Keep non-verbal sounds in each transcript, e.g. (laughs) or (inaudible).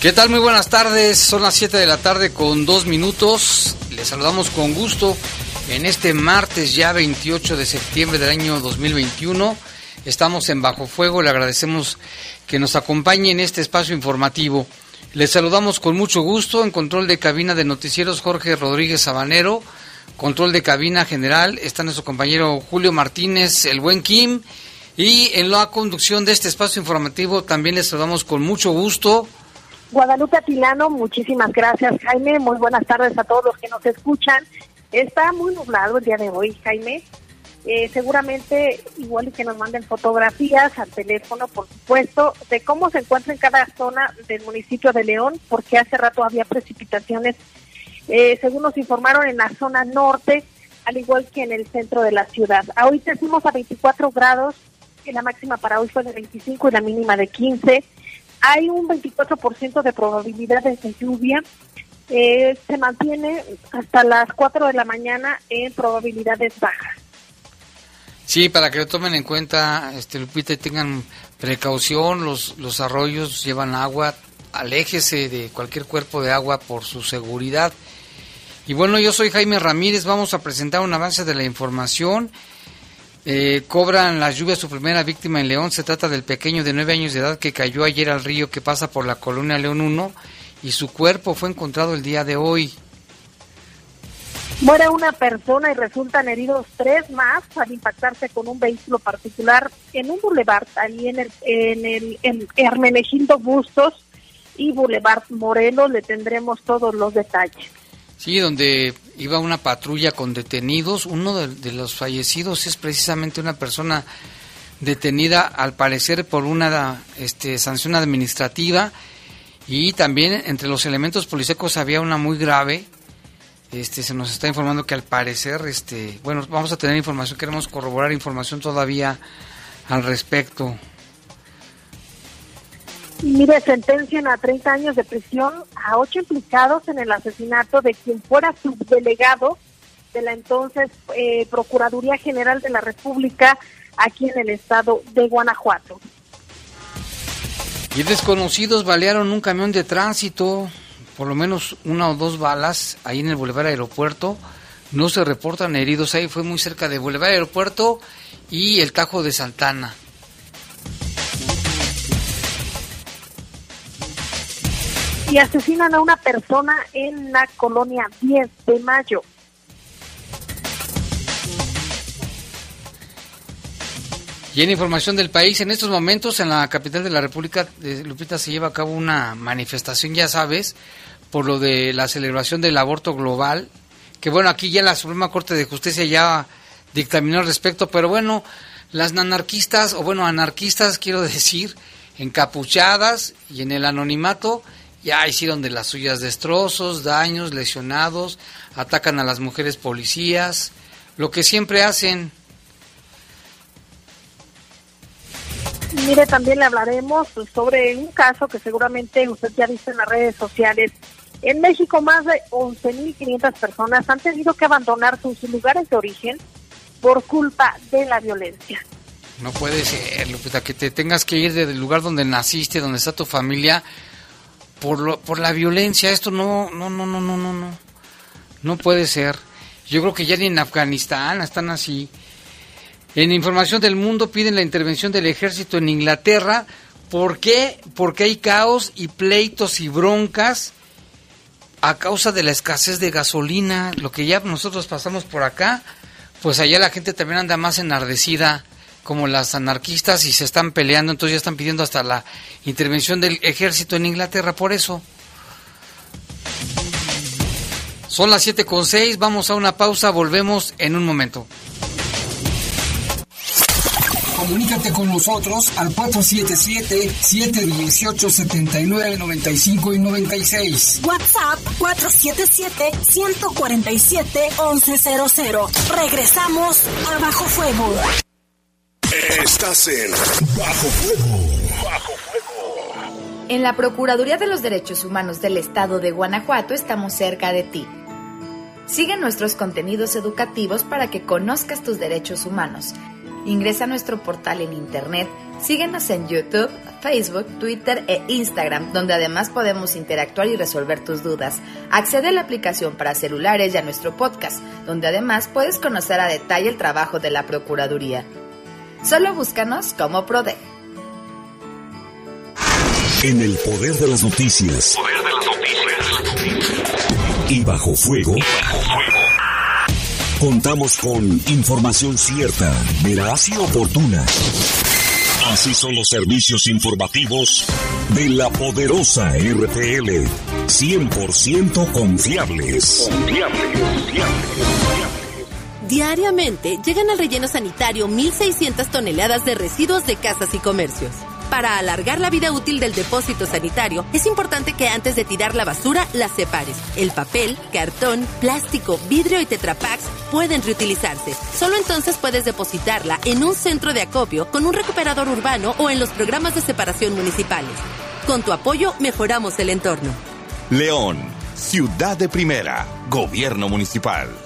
¿Qué tal? Muy buenas tardes. Son las 7 de la tarde con dos minutos. Les saludamos con gusto en este martes ya 28 de septiembre del año 2021. Estamos en Bajo Fuego. Le agradecemos que nos acompañe en este espacio informativo. Les saludamos con mucho gusto en control de cabina de noticieros Jorge Rodríguez Sabanero. Control de cabina general está nuestro compañero Julio Martínez, el buen Kim. Y en la conducción de este espacio informativo también les saludamos con mucho gusto Guadalupe Atilano, muchísimas gracias Jaime, muy buenas tardes a todos los que nos escuchan. Está muy nublado el día de hoy, Jaime. Eh, seguramente igual que nos manden fotografías al teléfono, por supuesto, de cómo se encuentra en cada zona del municipio de León, porque hace rato había precipitaciones, eh, según nos informaron, en la zona norte, al igual que en el centro de la ciudad. Ahorita fuimos a 24 grados, la máxima para hoy fue de 25 y la mínima de 15 hay un 24% de probabilidades de lluvia. Eh, se mantiene hasta las 4 de la mañana en probabilidades bajas. Sí, para que lo tomen en cuenta, este Lupita, y tengan precaución, los, los arroyos llevan agua, aléjese de cualquier cuerpo de agua por su seguridad. Y bueno, yo soy Jaime Ramírez, vamos a presentar un avance de la información. Eh, cobran las lluvias su primera víctima en León. Se trata del pequeño de nueve años de edad que cayó ayer al río que pasa por la colonia León 1 y su cuerpo fue encontrado el día de hoy. Muere una persona y resultan heridos tres más al impactarse con un vehículo particular en un bulevar, ahí en el, en el en Hermenegildo Bustos y Boulevard Morelos. Le tendremos todos los detalles. Sí, donde iba una patrulla con detenidos. Uno de, los fallecidos es precisamente una persona detenida, al parecer, por una este, sanción administrativa. Y también entre los elementos policíacos había una muy grave. Este, se nos está informando que al parecer, este, bueno, vamos a tener información, queremos corroborar información todavía al respecto. Mire, sentencian a 30 años de prisión a ocho implicados en el asesinato de quien fuera subdelegado de la entonces eh, Procuraduría General de la República aquí en el estado de Guanajuato. Y desconocidos balearon un camión de tránsito, por lo menos una o dos balas ahí en el Boulevard Aeropuerto. No se reportan heridos ahí, fue muy cerca de Boulevard Aeropuerto y el Tajo de Santana. Asesinan a una persona en la colonia 10 de mayo. Y en información del país, en estos momentos en la capital de la República, de Lupita, se lleva a cabo una manifestación, ya sabes, por lo de la celebración del aborto global, que bueno, aquí ya la Suprema Corte de Justicia ya dictaminó al respecto, pero bueno, las anarquistas, o bueno, anarquistas (laughs) quiero decir, encapuchadas y en el anonimato, ya hicieron de las suyas destrozos, daños, lesionados, atacan a las mujeres policías, lo que siempre hacen. Mire, también le hablaremos sobre un caso que seguramente usted ya visto en las redes sociales. En México más de 11.500 personas han tenido que abandonar sus lugares de origen por culpa de la violencia. No puede ser, Lupita, que te tengas que ir del lugar donde naciste, donde está tu familia, por, lo, por la violencia. Esto no, no, no, no, no, no, no. No puede ser. Yo creo que ya ni en Afganistán están así. En Información del Mundo piden la intervención del ejército en Inglaterra. ¿Por qué? Porque hay caos y pleitos y broncas a causa de la escasez de gasolina, lo que ya nosotros pasamos por acá, pues allá la gente también anda más enardecida como las anarquistas y se están peleando, entonces ya están pidiendo hasta la intervención del ejército en Inglaterra por eso. Son las siete con seis, vamos a una pausa, volvemos en un momento. Comunícate con nosotros al 477-718-7995 y 96. WhatsApp 477-147-1100. Regresamos a Bajo Fuego. Estás en Bajo Fuego. Bajo Fuego. En la Procuraduría de los Derechos Humanos del Estado de Guanajuato estamos cerca de ti. Sigue nuestros contenidos educativos para que conozcas tus derechos humanos Ingresa a nuestro portal en internet, síguenos en YouTube, Facebook, Twitter e Instagram, donde además podemos interactuar y resolver tus dudas. Accede a la aplicación para celulares y a nuestro podcast, donde además puedes conocer a detalle el trabajo de la Procuraduría. Solo búscanos como PRODE. En el poder de las noticias. Poder de las noticias. Y bajo fuego. Y bajo fuego. Contamos con información cierta, veraz y oportuna. Así son los servicios informativos de la poderosa RTL. 100% confiables. Confiables, Diariamente llegan al relleno sanitario 1.600 toneladas de residuos de casas y comercios. Para alargar la vida útil del depósito sanitario, es importante que antes de tirar la basura la separes. El papel, cartón, plástico, vidrio y tetrapacks pueden reutilizarse. Solo entonces puedes depositarla en un centro de acopio con un recuperador urbano o en los programas de separación municipales. Con tu apoyo mejoramos el entorno. León, ciudad de primera, gobierno municipal.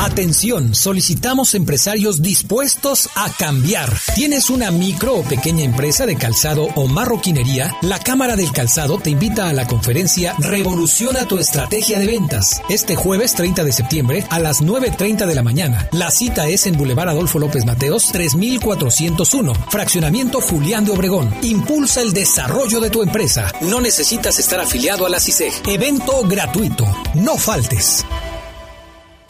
Atención, solicitamos empresarios dispuestos a cambiar. ¿Tienes una micro o pequeña empresa de calzado o marroquinería? La Cámara del Calzado te invita a la conferencia Revoluciona tu estrategia de ventas. Este jueves 30 de septiembre a las 9.30 de la mañana. La cita es en Boulevard Adolfo López Mateos 3401, Fraccionamiento Julián de Obregón. Impulsa el desarrollo de tu empresa. No necesitas estar afiliado a la CISEG. Evento gratuito. No faltes.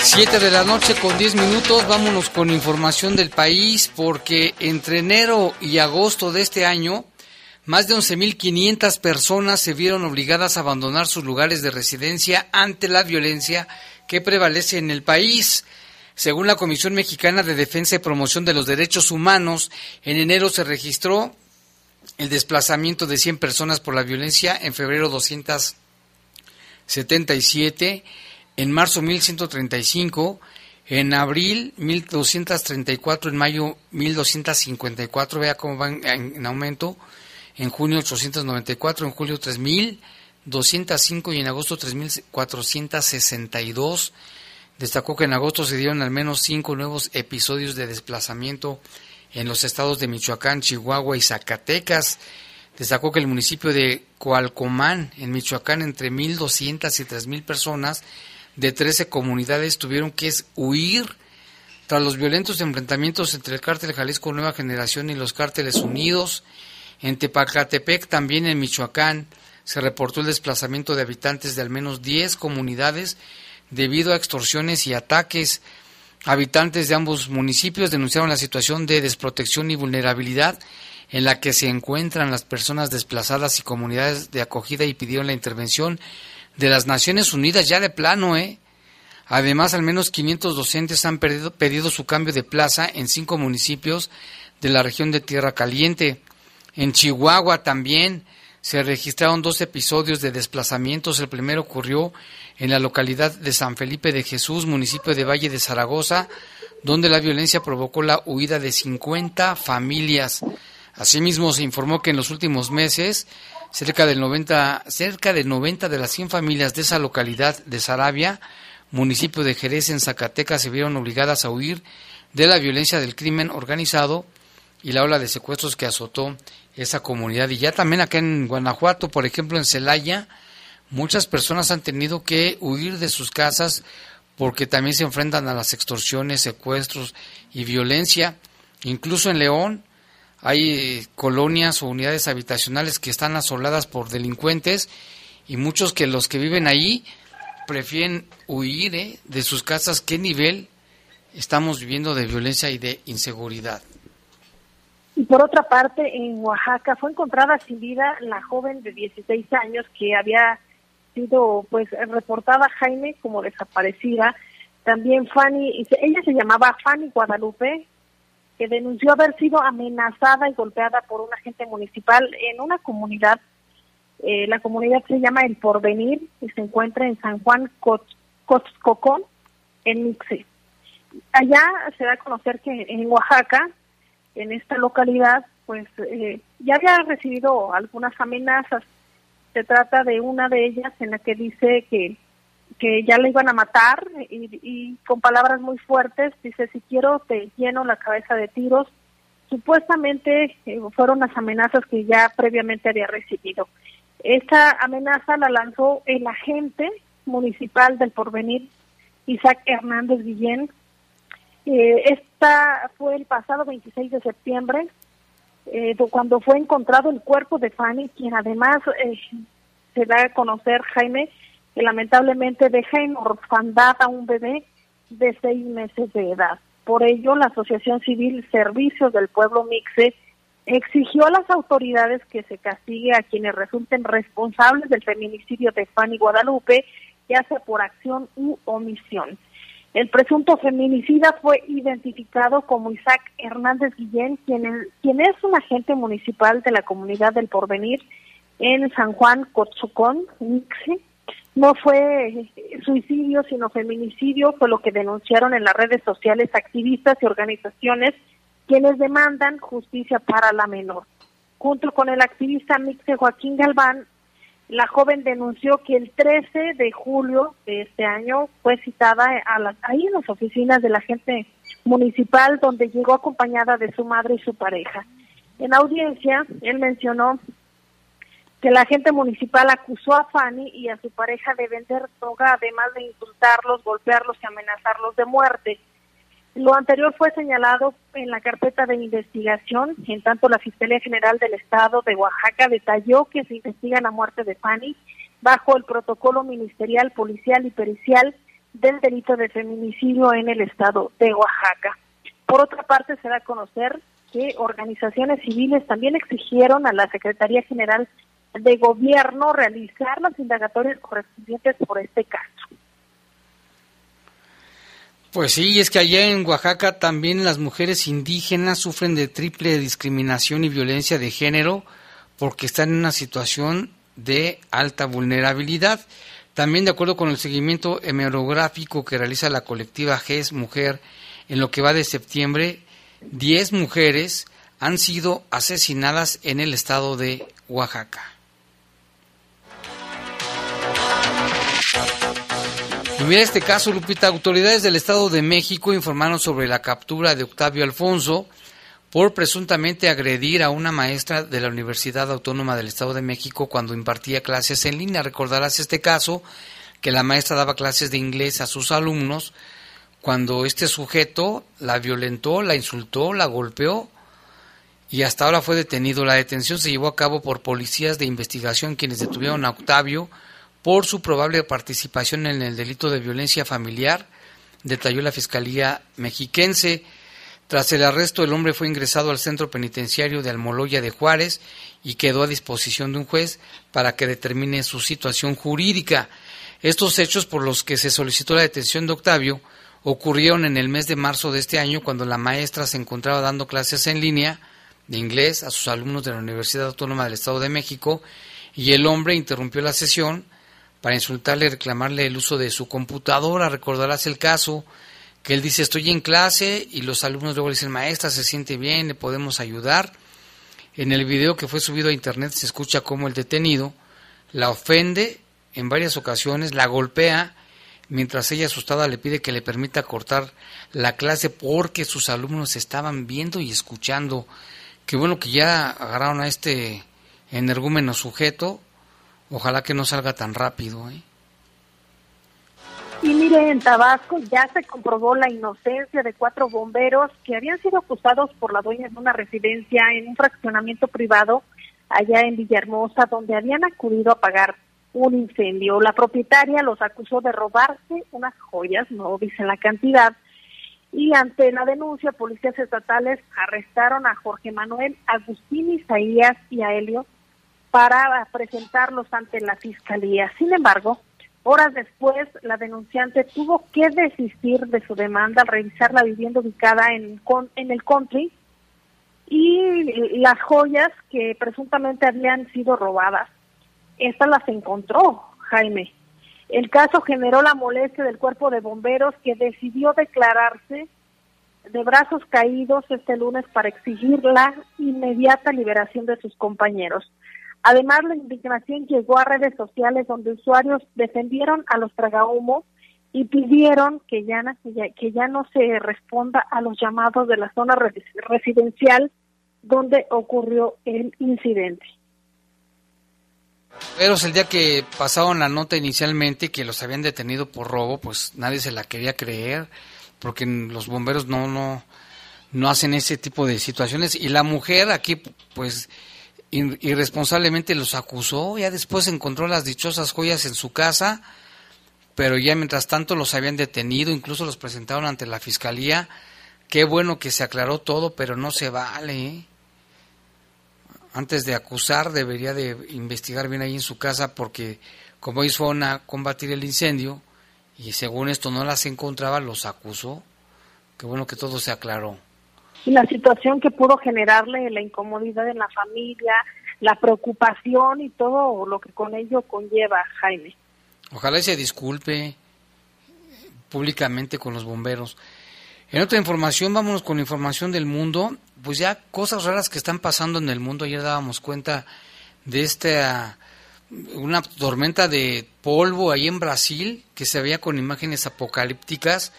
7 de la noche con 10 minutos, vámonos con información del país porque entre enero y agosto de este año, más de 11.500 personas se vieron obligadas a abandonar sus lugares de residencia ante la violencia que prevalece en el país. Según la Comisión Mexicana de Defensa y Promoción de los Derechos Humanos, en enero se registró el desplazamiento de 100 personas por la violencia, en febrero 277, en marzo 1135, en abril 1234, en mayo 1254, vea cómo van en aumento, en junio 894, en julio 3205 y en agosto 3462. Destacó que en agosto se dieron al menos cinco nuevos episodios de desplazamiento en los estados de Michoacán, Chihuahua y Zacatecas. Destacó que el municipio de Coalcomán, en Michoacán, entre 1.200 y 3.000 personas de 13 comunidades tuvieron que huir tras los violentos enfrentamientos entre el cártel Jalisco Nueva Generación y los cárteles unidos En Tepacatepec, también en Michoacán, se reportó el desplazamiento de habitantes de al menos 10 comunidades debido a extorsiones y ataques. Habitantes de ambos municipios denunciaron la situación de desprotección y vulnerabilidad en la que se encuentran las personas desplazadas y comunidades de acogida y pidieron la intervención de las Naciones Unidas ya de plano, ¿eh? Además, al menos 500 docentes han pedido su cambio de plaza en cinco municipios de la región de Tierra Caliente. En Chihuahua también se registraron dos episodios de desplazamientos. El primero ocurrió en la localidad de San Felipe de Jesús, municipio de Valle de Zaragoza, donde la violencia provocó la huida de 50 familias. Asimismo, se informó que en los últimos meses cerca del 90, cerca del 90 de las 100 familias de esa localidad de Sarabia, municipio de Jerez en Zacatecas, se vieron obligadas a huir de la violencia del crimen organizado y la ola de secuestros que azotó esa comunidad. Y ya también acá en Guanajuato, por ejemplo en Celaya, muchas personas han tenido que huir de sus casas porque también se enfrentan a las extorsiones, secuestros y violencia. Incluso en León hay colonias o unidades habitacionales que están asoladas por delincuentes y muchos que los que viven ahí prefieren huir ¿eh? de sus casas. ¿Qué nivel estamos viviendo de violencia y de inseguridad? Y por otra parte, en Oaxaca fue encontrada sin vida la joven de 16 años que había sido pues reportada Jaime como desaparecida. También Fanny, ella se llamaba Fanny Guadalupe, que denunció haber sido amenazada y golpeada por un agente municipal en una comunidad. Eh, la comunidad se llama El Porvenir y se encuentra en San Juan Cotzcocón, en Mixe. Allá se da a conocer que en Oaxaca en esta localidad, pues eh, ya había recibido algunas amenazas. Se trata de una de ellas en la que dice que, que ya le iban a matar y, con palabras muy fuertes dice, si quiero te lleno la cabeza de tiros. Supuestamente eh, fueron las amenazas que ya previamente había recibido. Esta amenaza la lanzó el agente municipal del porvenir, Isaac Hernández Guillén, eh, esta fue el pasado 26 de septiembre, eh, cuando fue encontrado el cuerpo de Fanny, quien además eh, se da a conocer, Jaime, que lamentablemente deja en orfandad a un bebé de seis meses de edad. Por ello, la Asociación Civil Servicios del Pueblo Mixe exigió a las autoridades que se castigue a quienes resulten responsables del feminicidio de Fanny Guadalupe, ya sea por acción u omisión. El presunto feminicida fue identificado como Isaac Hernández Guillén, quien, quien es un agente municipal de la comunidad del Porvenir en San Juan Cochucón, Mixe. No fue suicidio, sino feminicidio, fue lo que denunciaron en las redes sociales activistas y organizaciones quienes demandan justicia para la menor. Junto con el activista Mixe Joaquín Galván, la joven denunció que el 13 de julio de este año fue citada a ahí en las oficinas de la gente municipal donde llegó acompañada de su madre y su pareja. En audiencia, él mencionó que la gente municipal acusó a Fanny y a su pareja de vender droga, además de insultarlos, golpearlos y amenazarlos de muerte. Lo anterior fue señalado en la carpeta de investigación. En tanto, la Fiscalía General del Estado de Oaxaca detalló que se investiga la muerte de Fanny bajo el protocolo ministerial, policial y pericial del delito de feminicidio en el Estado de Oaxaca. Por otra parte, se da a conocer que organizaciones civiles también exigieron a la Secretaría General de Gobierno realizar las indagatorias correspondientes por este caso. Pues sí, es que allá en Oaxaca también las mujeres indígenas sufren de triple discriminación y violencia de género porque están en una situación de alta vulnerabilidad. También de acuerdo con el seguimiento hemerográfico que realiza la colectiva GES Mujer, en lo que va de septiembre, 10 mujeres han sido asesinadas en el estado de Oaxaca. Mira este caso, Lupita. Autoridades del Estado de México informaron sobre la captura de Octavio Alfonso por presuntamente agredir a una maestra de la Universidad Autónoma del Estado de México cuando impartía clases en línea. Recordarás este caso, que la maestra daba clases de inglés a sus alumnos cuando este sujeto la violentó, la insultó, la golpeó y hasta ahora fue detenido. La detención se llevó a cabo por policías de investigación quienes detuvieron a Octavio por su probable participación en el delito de violencia familiar, detalló la Fiscalía mexiquense. Tras el arresto, el hombre fue ingresado al centro penitenciario de Almoloya de Juárez y quedó a disposición de un juez para que determine su situación jurídica. Estos hechos por los que se solicitó la detención de Octavio ocurrieron en el mes de marzo de este año cuando la maestra se encontraba dando clases en línea de inglés a sus alumnos de la Universidad Autónoma del Estado de México y el hombre interrumpió la sesión para insultarle y reclamarle el uso de su computadora. Recordarás el caso que él dice estoy en clase y los alumnos luego le dicen maestra se siente bien, le podemos ayudar. En el video que fue subido a internet se escucha cómo el detenido la ofende en varias ocasiones, la golpea, mientras ella asustada le pide que le permita cortar la clase porque sus alumnos estaban viendo y escuchando. Qué bueno que ya agarraron a este energúmeno sujeto Ojalá que no salga tan rápido. ¿eh? Y mire, en Tabasco ya se comprobó la inocencia de cuatro bomberos que habían sido acusados por la dueña de una residencia en un fraccionamiento privado allá en Villahermosa, donde habían acudido a apagar un incendio. La propietaria los acusó de robarse unas joyas, no dicen la cantidad, y ante la denuncia, policías estatales arrestaron a Jorge Manuel, Agustín Isaías y a Helio para presentarlos ante la fiscalía. Sin embargo, horas después, la denunciante tuvo que desistir de su demanda al revisar la vivienda ubicada en, en el country y las joyas que presuntamente habían sido robadas. Estas las encontró Jaime. El caso generó la molestia del cuerpo de bomberos que decidió declararse de brazos caídos este lunes para exigir la inmediata liberación de sus compañeros. Además, la indignación llegó a redes sociales donde usuarios defendieron a los tragahumos y pidieron que ya, que ya no se responda a los llamados de la zona residencial donde ocurrió el incidente. El día que pasaron la nota inicialmente que los habían detenido por robo, pues nadie se la quería creer, porque los bomberos no, no, no hacen ese tipo de situaciones. Y la mujer aquí, pues irresponsablemente los acusó, ya después encontró las dichosas joyas en su casa, pero ya mientras tanto los habían detenido, incluso los presentaron ante la fiscalía. Qué bueno que se aclaró todo, pero no se vale. ¿eh? Antes de acusar debería de investigar bien ahí en su casa porque como ellos fueron a combatir el incendio y según esto no las encontraba, los acusó. Qué bueno que todo se aclaró la situación que pudo generarle la incomodidad en la familia, la preocupación y todo lo que con ello conlleva, Jaime. Ojalá se disculpe públicamente con los bomberos. En otra información, vámonos con información del mundo, pues ya cosas raras que están pasando en el mundo. Ayer dábamos cuenta de esta una tormenta de polvo ahí en Brasil que se veía con imágenes apocalípticas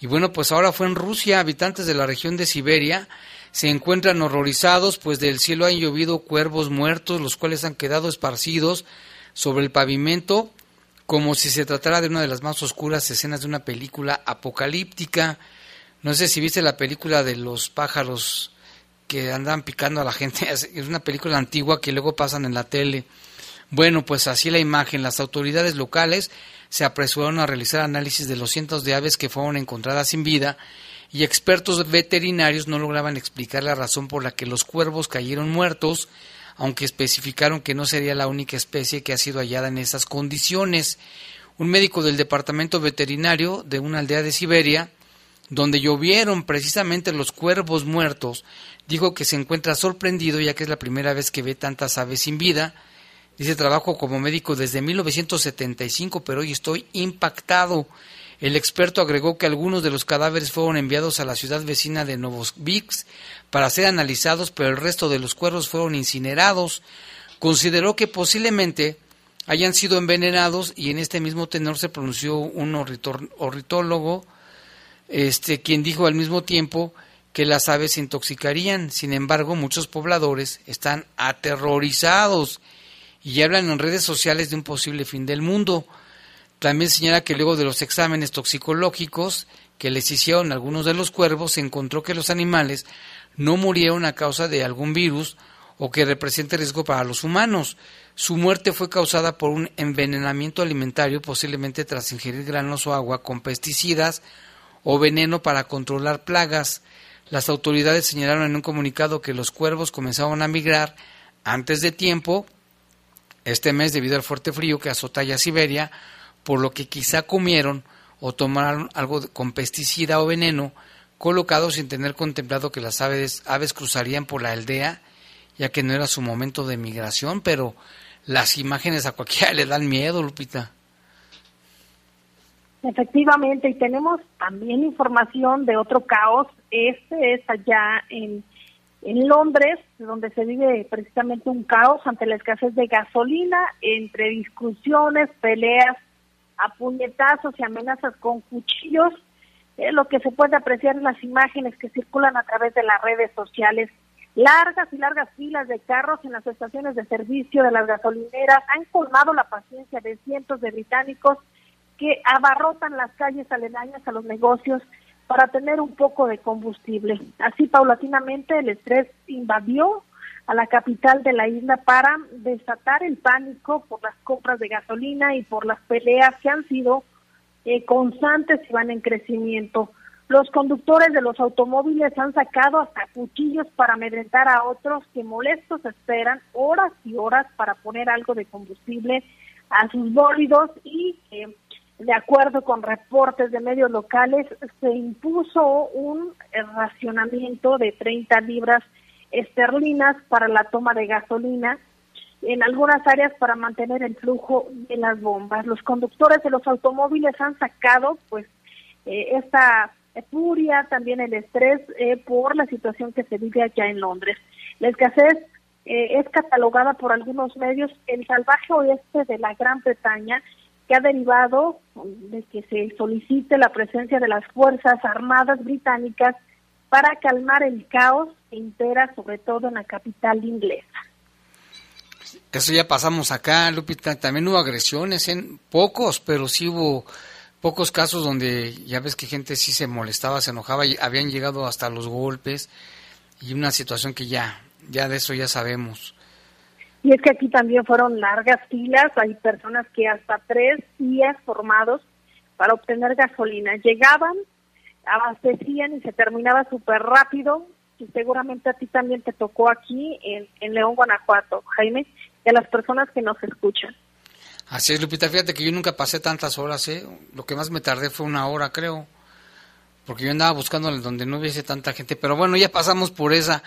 y bueno, pues ahora fue en Rusia, habitantes de la región de Siberia se encuentran horrorizados, pues del cielo han llovido cuervos muertos, los cuales han quedado esparcidos sobre el pavimento, como si se tratara de una de las más oscuras escenas de una película apocalíptica. No sé si viste la película de los pájaros que andan picando a la gente. (laughs) Es una película antigua que luego pasan en la tele. Bueno, pues así la imagen. Las autoridades locales se apresuraron a realizar análisis de los cientos de aves que fueron encontradas sin vida y expertos veterinarios no lograban explicar la razón por la que los cuervos cayeron muertos, aunque especificaron que no sería la única especie que ha sido hallada en esas condiciones. Un médico del departamento veterinario de una aldea de Siberia, donde llovieron precisamente los cuervos muertos, dijo que se encuentra sorprendido ya que es la primera vez que ve tantas aves sin vida, Dice, trabajo como médico desde 1975, pero hoy estoy impactado. El experto agregó que algunos de los cadáveres fueron enviados a la ciudad vecina de Novosibirsk para ser analizados, pero el resto de los cuervos fueron incinerados. Consideró que posiblemente hayan sido envenenados y en este mismo tenor se pronunció un ornitólogo, este, quien dijo al mismo tiempo que las aves se intoxicarían. Sin embargo, muchos pobladores están aterrorizados y hablan en redes sociales de un posible fin del mundo. También señala que luego de los exámenes toxicológicos que les hicieron algunos de los cuervos, se encontró que los animales no murieron a causa de algún virus o que represente riesgo para los humanos. Su muerte fue causada por un envenenamiento alimentario, posiblemente tras ingerir granos o agua con pesticidas o veneno para controlar plagas. Las autoridades señalaron en un comunicado que los cuervos comenzaron a migrar antes de tiempo este mes debido al fuerte frío que azota ya Siberia, por lo que quizá comieron o tomaron algo con pesticida o veneno colocado sin tener contemplado que las aves, aves cruzarían por la aldea, ya que no era su momento de migración, pero las imágenes a cualquiera (laughs) le dan miedo, Lupita. Efectivamente, y tenemos también información de otro caos. Este es allá en, en Londres, donde se vive precisamente un caos ante la escasez de gasolina, entre discusiones, peleas, a puñetazos y amenazas con cuchillos. Eh, lo que se puede apreciar en las imágenes que circulan a través de las redes sociales. Largas y largas filas de carros en las estaciones de servicio de las gasolineras han colmado la paciencia de cientos de británicos que abarrotan las calles aledañas a los negocios para tener un poco de combustible. Así, paulatinamente, el estrés invadió a la capital de la isla para desatar el pánico por las compras de gasolina y por las peleas que han sido eh, constantes y van en crecimiento. Los conductores de los automóviles han sacado hasta cuchillos para amedrentar a otros que molestos esperan horas y horas para poner algo de combustible a sus bólidos y eh, de acuerdo con reportes de medios locales, se impuso un racionamiento de 30 libras esterlinas para la toma de gasolina en algunas áreas para mantener el flujo de las bombas. Los conductores de los automóviles han sacado pues eh, esta furia, también el estrés eh, por la situación que se vive allá en Londres. La escasez eh, es catalogada por algunos medios el salvaje oeste de la Gran Bretaña que ha derivado de que se solicite la presencia de las Fuerzas Armadas británicas para calmar el caos que impera sobre todo en la capital inglesa. Eso ya pasamos acá, Lupita. También hubo agresiones, en pocos, pero sí hubo pocos casos donde ya ves que gente sí se molestaba, se enojaba y habían llegado hasta los golpes y una situación que ya, ya de eso ya sabemos. Y es que aquí también fueron largas filas, hay personas que hasta tres días formados para obtener gasolina. Llegaban, abastecían y se terminaba súper rápido. Y seguramente a ti también te tocó aquí en, en León, Guanajuato, Jaime, y a las personas que nos escuchan. Así es, Lupita, fíjate que yo nunca pasé tantas horas, ¿eh? Lo que más me tardé fue una hora, creo. Porque yo andaba buscando donde no hubiese tanta gente. Pero bueno, ya pasamos por esa.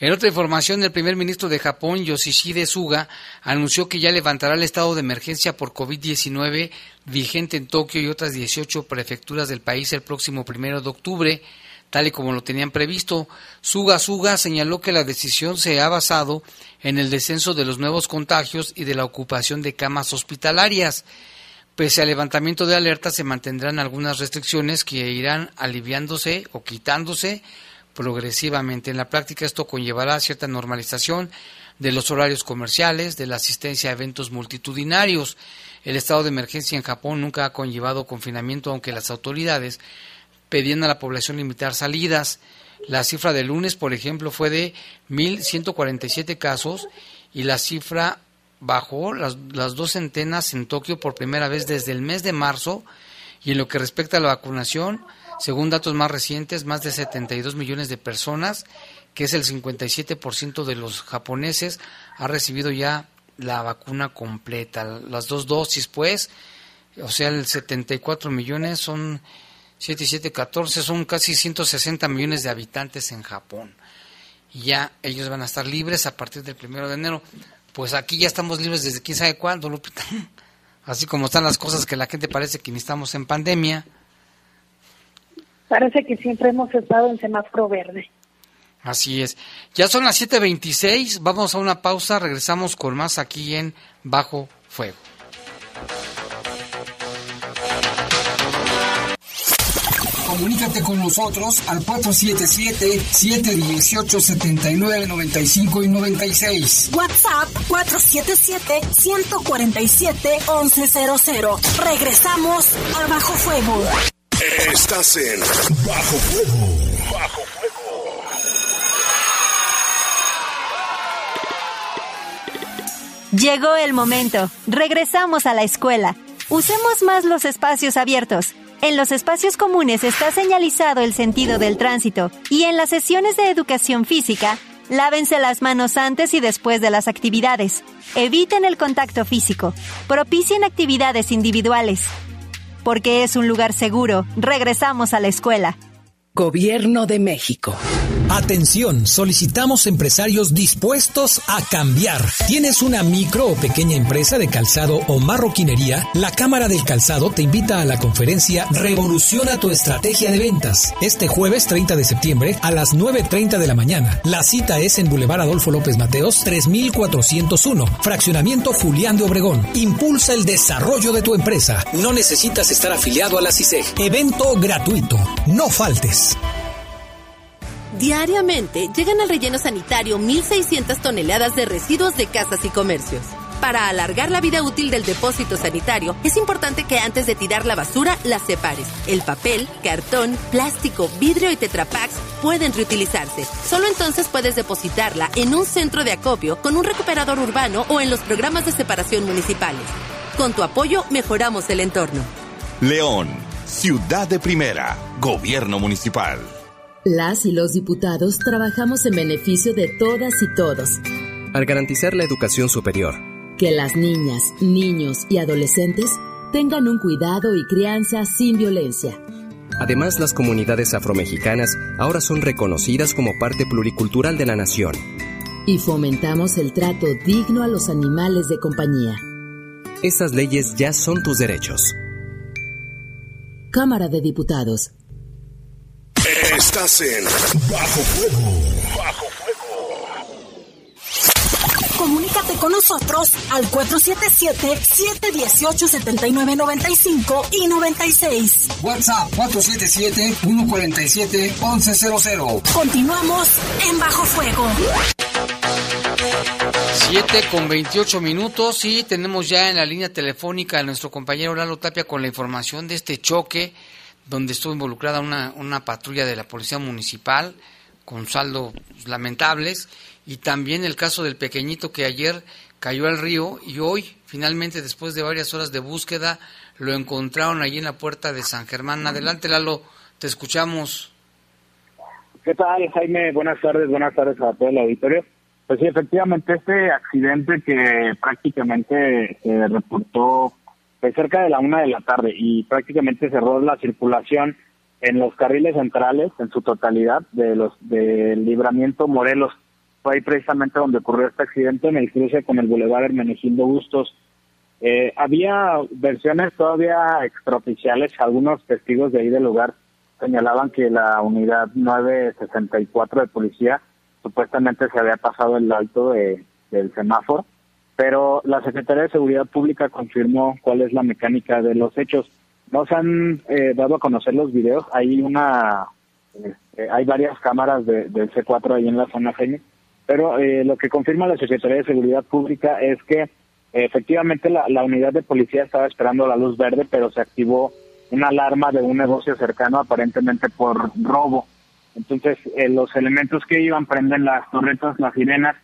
En otra información, el primer ministro de Japón, Yoshihide Suga, anunció que ya levantará el estado de emergencia por COVID-19 vigente en Tokio y otras 18 prefecturas del país el próximo primero de octubre, tal y como lo tenían previsto. Suga Suga señaló que la decisión se ha basado en el descenso de los nuevos contagios y de la ocupación de camas hospitalarias. Pese al levantamiento de alerta, se mantendrán algunas restricciones que irán aliviándose o quitándose progresivamente. En la práctica esto conllevará cierta normalización de los horarios comerciales, de la asistencia a eventos multitudinarios. El estado de emergencia en Japón nunca ha conllevado confinamiento, aunque las autoridades pedían a la población limitar salidas. La cifra de lunes, por ejemplo, fue de 1.147 casos y la cifra bajó las, las dos centenas en Tokio por primera vez desde el mes de marzo. Y en lo que respecta a la vacunación, según datos más recientes, más de 72 millones de personas, que es el 57% de los japoneses, ha recibido ya la vacuna completa. Las dos dosis, pues, o sea, el 74 millones son 7 y 7, 14, son casi 160 millones de habitantes en Japón. Y ya ellos van a estar libres a partir del primero de enero. Pues aquí ya estamos libres desde quién sabe cuándo, Lupita. (laughs) Así como están las cosas que la gente parece que ni estamos en pandemia. Parece que siempre hemos estado en semáforo verde. Así es. Ya son las 7.26, vamos a una pausa, regresamos con más aquí en Bajo Fuego. Comunícate con nosotros al 477-718-7995 y 96. WhatsApp 477-147-1100. Regresamos a Bajo Fuego. Estás en Bajo Fuego. Bajo Fuego. Llegó el momento. Regresamos a la escuela. Usemos más los espacios abiertos. En los espacios comunes está señalizado el sentido del tránsito y en las sesiones de educación física, lávense las manos antes y después de las actividades. Eviten el contacto físico. Propicien actividades individuales. Porque es un lugar seguro, regresamos a la escuela. Gobierno de México. Atención, solicitamos empresarios dispuestos a cambiar. ¿Tienes una micro o pequeña empresa de calzado o marroquinería? La Cámara del Calzado te invita a la conferencia Revoluciona tu estrategia de ventas. Este jueves 30 de septiembre a las 9.30 de la mañana. La cita es en Boulevard Adolfo López Mateos 3401, Fraccionamiento Julián de Obregón. Impulsa el desarrollo de tu empresa. No necesitas estar afiliado a la CISEG. Evento gratuito. No faltes. Diariamente llegan al relleno sanitario 1.600 toneladas de residuos de casas y comercios. Para alargar la vida útil del depósito sanitario, es importante que antes de tirar la basura las separes. El papel, cartón, plástico, vidrio y tetrapacks pueden reutilizarse. Solo entonces puedes depositarla en un centro de acopio con un recuperador urbano o en los programas de separación municipales. Con tu apoyo mejoramos el entorno. León, ciudad de primera, gobierno municipal. Las y los diputados trabajamos en beneficio de todas y todos. Al garantizar la educación superior. Que las niñas, niños y adolescentes tengan un cuidado y crianza sin violencia. Además, las comunidades afromexicanas ahora son reconocidas como parte pluricultural de la nación. Y fomentamos el trato digno a los animales de compañía. Estas leyes ya son tus derechos. Cámara de Diputados. Estás en Bajo Fuego. Bajo Fuego. Comunícate con nosotros al 477-718-7995 y 96. WhatsApp 477-147-1100. Continuamos en Bajo Fuego. 7 con 28 minutos y tenemos ya en la línea telefónica a nuestro compañero Lalo Tapia con la información de este choque donde estuvo involucrada una, una patrulla de la Policía Municipal con saldo lamentables y también el caso del pequeñito que ayer cayó al río y hoy finalmente después de varias horas de búsqueda lo encontraron allí en la puerta de San Germán. Adelante Lalo, te escuchamos. ¿Qué tal Jaime? Buenas tardes, buenas tardes a todo el auditorio. Pues sí, efectivamente este accidente que prácticamente se reportó pues cerca de la una de la tarde y prácticamente cerró la circulación en los carriles centrales en su totalidad de los del libramiento Morelos. Fue ahí precisamente donde ocurrió este accidente en el cruce con el Boulevard Hermenegildo Bustos. Eh, había versiones todavía extraoficiales, algunos testigos de ahí del lugar señalaban que la unidad 964 de policía supuestamente se había pasado el alto de, del semáforo pero la Secretaría de Seguridad Pública confirmó cuál es la mecánica de los hechos. No se han eh, dado a conocer los videos, hay una, este, hay varias cámaras de, del C4 ahí en la zona Jaime, pero eh, lo que confirma la Secretaría de Seguridad Pública es que efectivamente la, la unidad de policía estaba esperando la luz verde, pero se activó una alarma de un negocio cercano aparentemente por robo. Entonces eh, los elementos que iban prenden las torretas, las sirenas,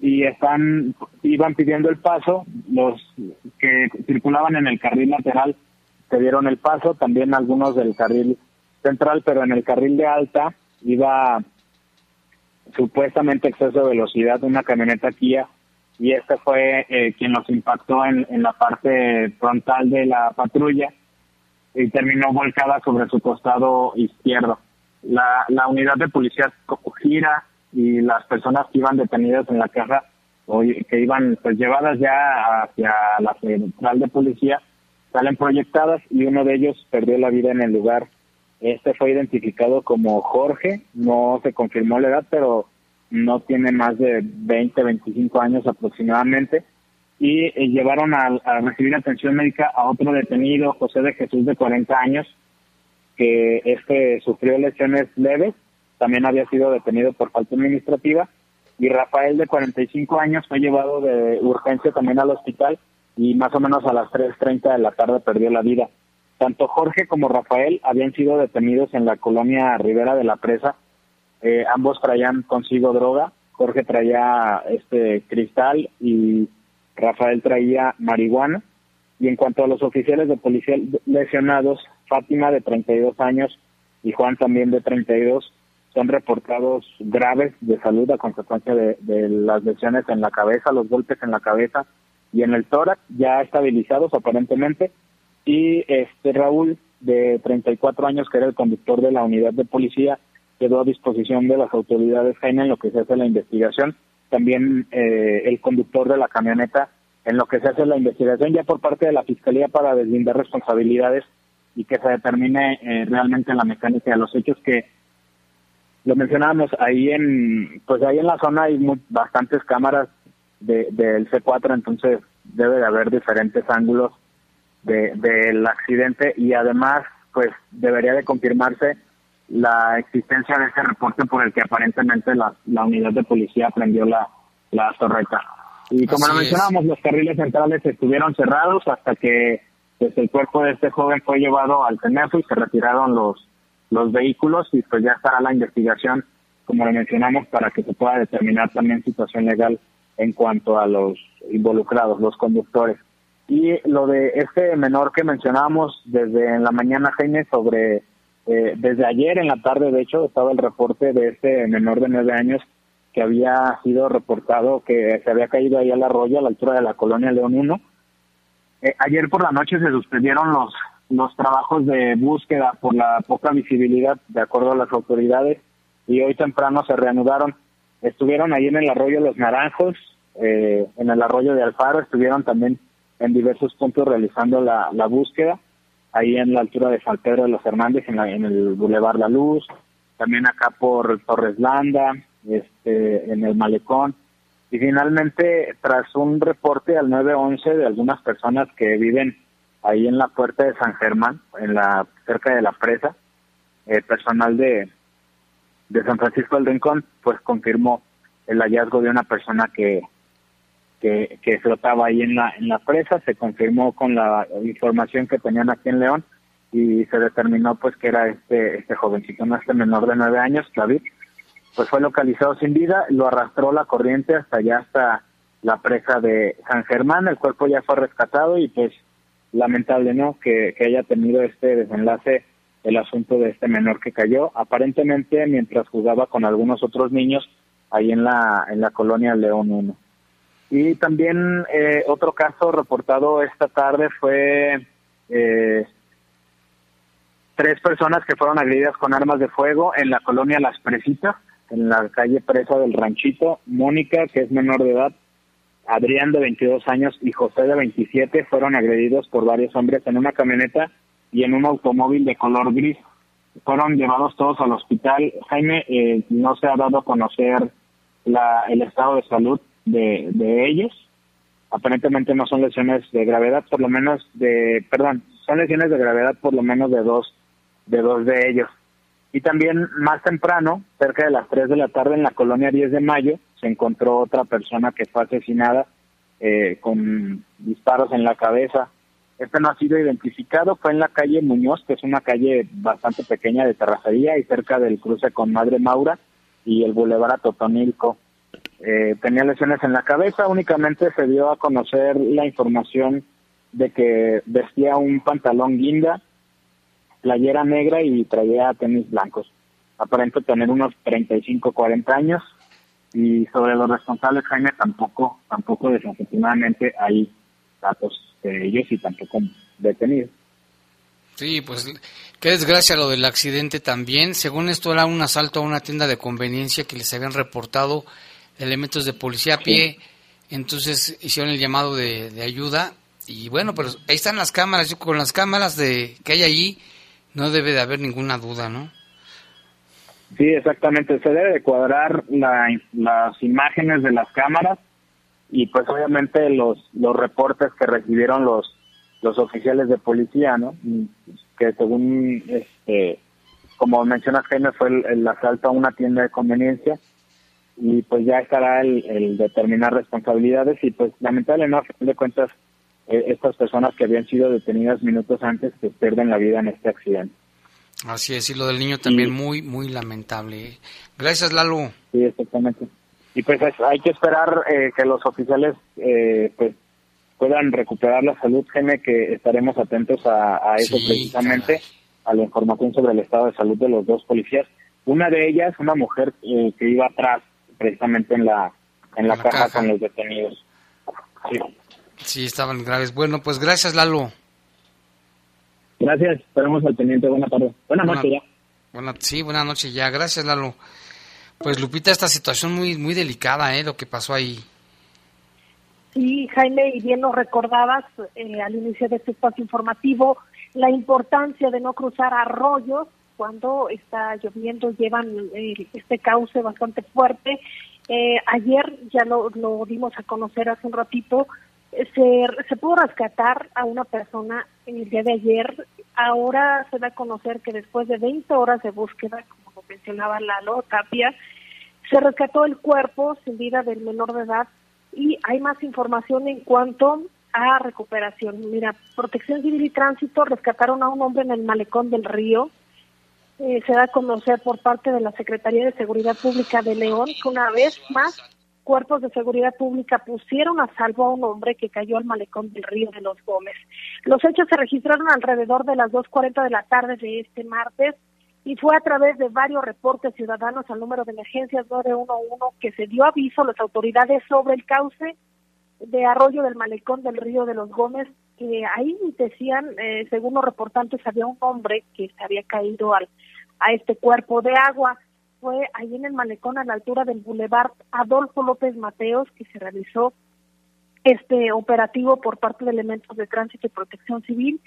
y están iban pidiendo el paso los que circulaban en el carril lateral se dieron el paso también algunos del carril central pero en el carril de alta iba supuestamente exceso de velocidad una camioneta Kia y este fue eh, quien los impactó en, en la parte frontal de la patrulla y terminó volcada sobre su costado izquierdo. La, la unidad de policía gira y las personas que iban detenidas en la caja o que iban pues llevadas ya hacia la central de policía salen proyectadas y uno de ellos perdió la vida en el lugar. Este fue identificado como Jorge, no se confirmó la edad, pero no tiene más de 20, 25 años aproximadamente. Y eh, llevaron a, a, recibir atención médica a otro detenido, José de Jesús, de 40 años, que este sufrió lesiones leves también había sido detenido por falta administrativa y Rafael de 45 años fue llevado de urgencia también al hospital y más o menos a las 3.30 de la tarde perdió la vida. Tanto Jorge como Rafael habían sido detenidos en la colonia Rivera de la Presa. Eh, ambos traían consigo droga. Jorge traía este cristal y Rafael traía marihuana. Y en cuanto a los oficiales de policía lesionados, Fátima de 32 años y Juan también de 32 son reportados graves de salud a consecuencia de, de las lesiones en la cabeza, los golpes en la cabeza y en el tórax, ya estabilizados aparentemente. Y este Raúl, de 34 años, que era el conductor de la unidad de policía, quedó a disposición de las autoridades Jaime en lo que se hace la investigación. También eh, el conductor de la camioneta en lo que se hace la investigación ya por parte de la Fiscalía para deslindar responsabilidades y que se determine eh, realmente la mecánica de los hechos que lo mencionábamos ahí en pues ahí en la zona hay bastantes cámaras de, del C4 entonces debe de haber diferentes ángulos de, del accidente y además pues debería de confirmarse la existencia de ese reporte por el que aparentemente la, la unidad de policía prendió la, la torreta. Y como lo mencionábamos, los carriles centrales estuvieron cerrados hasta que pues, el cuerpo de este joven fue llevado al CENEFO y se retiraron los, los vehículos y pues ya estará la investigación, como lo mencionamos, para que se pueda determinar también situación legal en cuanto a los involucrados, los conductores. Y lo de este menor que mencionábamos desde en la mañana, Jaime, sobre, eh, desde ayer en la tarde, de hecho, estaba el reporte de este menor de nueve años que había sido reportado que se había caído ahí al arroyo a la altura de la colonia León 1. Eh, ayer por la noche se suspendieron los, los trabajos de búsqueda por la poca visibilidad, de acuerdo a las autoridades, y hoy temprano se reanudaron. Estuvieron ahí en el arroyo Los Naranjos, eh, en el arroyo de Alfaro, estuvieron también en diversos puntos realizando la, la búsqueda, ahí en la altura de San Pedro de los Hernández, en, la, en el Boulevard La Luz, también acá por Torres Landa, este, en el malecón. Y finalmente, tras un reporte al 911 de algunas personas que viven ahí en la puerta de San Germán, en la cerca de la presa, el personal de, de San Francisco del Rincón, pues confirmó el hallazgo de una persona que, que, flotaba ahí en la, en la presa, se confirmó con la información que tenían aquí en León y se determinó pues que era este, este jovencito, este menor de nueve años, David, pues fue localizado sin vida, lo arrastró la corriente hasta allá, hasta la presa de San Germán, el cuerpo ya fue rescatado y pues lamentable, ¿no? Que, haya tenido este desenlace el asunto de este menor que cayó, aparentemente mientras jugaba con algunos otros niños ahí en la, en la colonia León 1. Y también eh, otro caso reportado esta tarde fue eh, tres personas que fueron agredidas con armas de fuego en la colonia Las Presitas en la calle Presa del Ranchito. Mónica, que es menor de edad, Adrián, de 22 años, y José, de 27, fueron agredidos por varios hombres en una camioneta y en un automóvil de color gris. Fueron llevados todos al hospital. Jaime, eh, no se ha dado a conocer la, el estado de salud de, de ellos. Aparentemente no son lesiones de gravedad, por lo menos de, perdón, son lesiones de gravedad por lo menos de dos, de dos de ellos. Y también más temprano, cerca de las 3 de la tarde en la colonia 10 de Mayo, se encontró otra persona que fue asesinada eh, con disparos en la cabeza. Este no ha sido identificado, fue en la calle Muñoz, que es una calle bastante pequeña de terracería y cerca del cruce con Madre Maura y el Boulevard Totonilco. Eh, tenía lesiones en la cabeza, únicamente se dio a conocer la información de que vestía un pantalón guinda playera negra y traía tenis blancos. Aparente tener unos 35, 40 años y sobre los responsables, Jaime, tampoco, tampoco desafortunadamente hay datos de ellos y tampoco detenidos. Sí, pues qué desgracia lo del accidente también. Según esto era un asalto a una tienda de conveniencia que les habían reportado elementos de policía a pie. Entonces hicieron el llamado de, de, ayuda y bueno, pero ahí están las cámaras. Yo con las cámaras de que hay allí no debe de haber ninguna duda, ¿no? Sí, exactamente. Se debe de cuadrar las imágenes de las cámaras y pues obviamente los los reportes que recibieron los los oficiales de policía, ¿no? Que según este como menciona Jaime fue el, asalto a una tienda de conveniencia y pues ya estará el, determinar responsabilidades y pues lamentablemente fin de cuentas estas personas que habían sido detenidas minutos antes que pierden la vida en este accidente. Así es, y lo del niño también muy, muy lamentable. Gracias, Lalo. Sí, exactamente. Y pues hay que esperar eh, que los oficiales eh, pues puedan recuperar la salud, Gene, que estaremos atentos a, eso precisamente, a la información sobre el estado de salud de los dos policías. Una de ellas, una mujer eh, que iba atrás, precisamente en la en la, caja, con los detenidos. Sí. Sí, estaban graves. Bueno, pues gracias, Lalo. Gracias, esperamos al pendiente. Buenas tardes. Buenas noches ya. Buena, sí, buenas noches ya. Gracias, Lalo. Pues Lupita, esta situación muy muy delicada, ¿eh? Lo que pasó ahí. Sí, Jaime, y bien lo recordabas eh, al inicio de este espacio informativo, la importancia de no cruzar arroyos cuando está lloviendo, llevan eh, este cauce bastante fuerte. Eh, ayer ya lo, lo dimos a conocer hace un ratito, se, se pudo rescatar a una persona en el día de ayer. Ahora se da a conocer que después de 20 horas de búsqueda, como mencionaba Lalo Tapia, se rescató el cuerpo sin vida del menor de edad y hay más información en cuanto a recuperación. Mira, Protección Civil y Tránsito rescataron a un hombre en el malecón del río. Eh, se da a conocer por parte de la Secretaría de Seguridad Pública de León que una vez más cuerpos de seguridad pública pusieron a salvo a un hombre que cayó al malecón del río de los Gómez. Los hechos se registraron alrededor de las 2.40 de la tarde de este martes y fue a través de varios reportes ciudadanos al número de emergencias 911 que se dio aviso a las autoridades sobre el cauce de arroyo del malecón del río de los Gómez, que ahí decían, eh, según los reportantes, había un hombre que se había caído al, a este cuerpo de agua fue ahí en el malecón a la altura del Boulevard Adolfo López Mateos que se realizó este operativo por parte de elementos de tránsito y protección civil.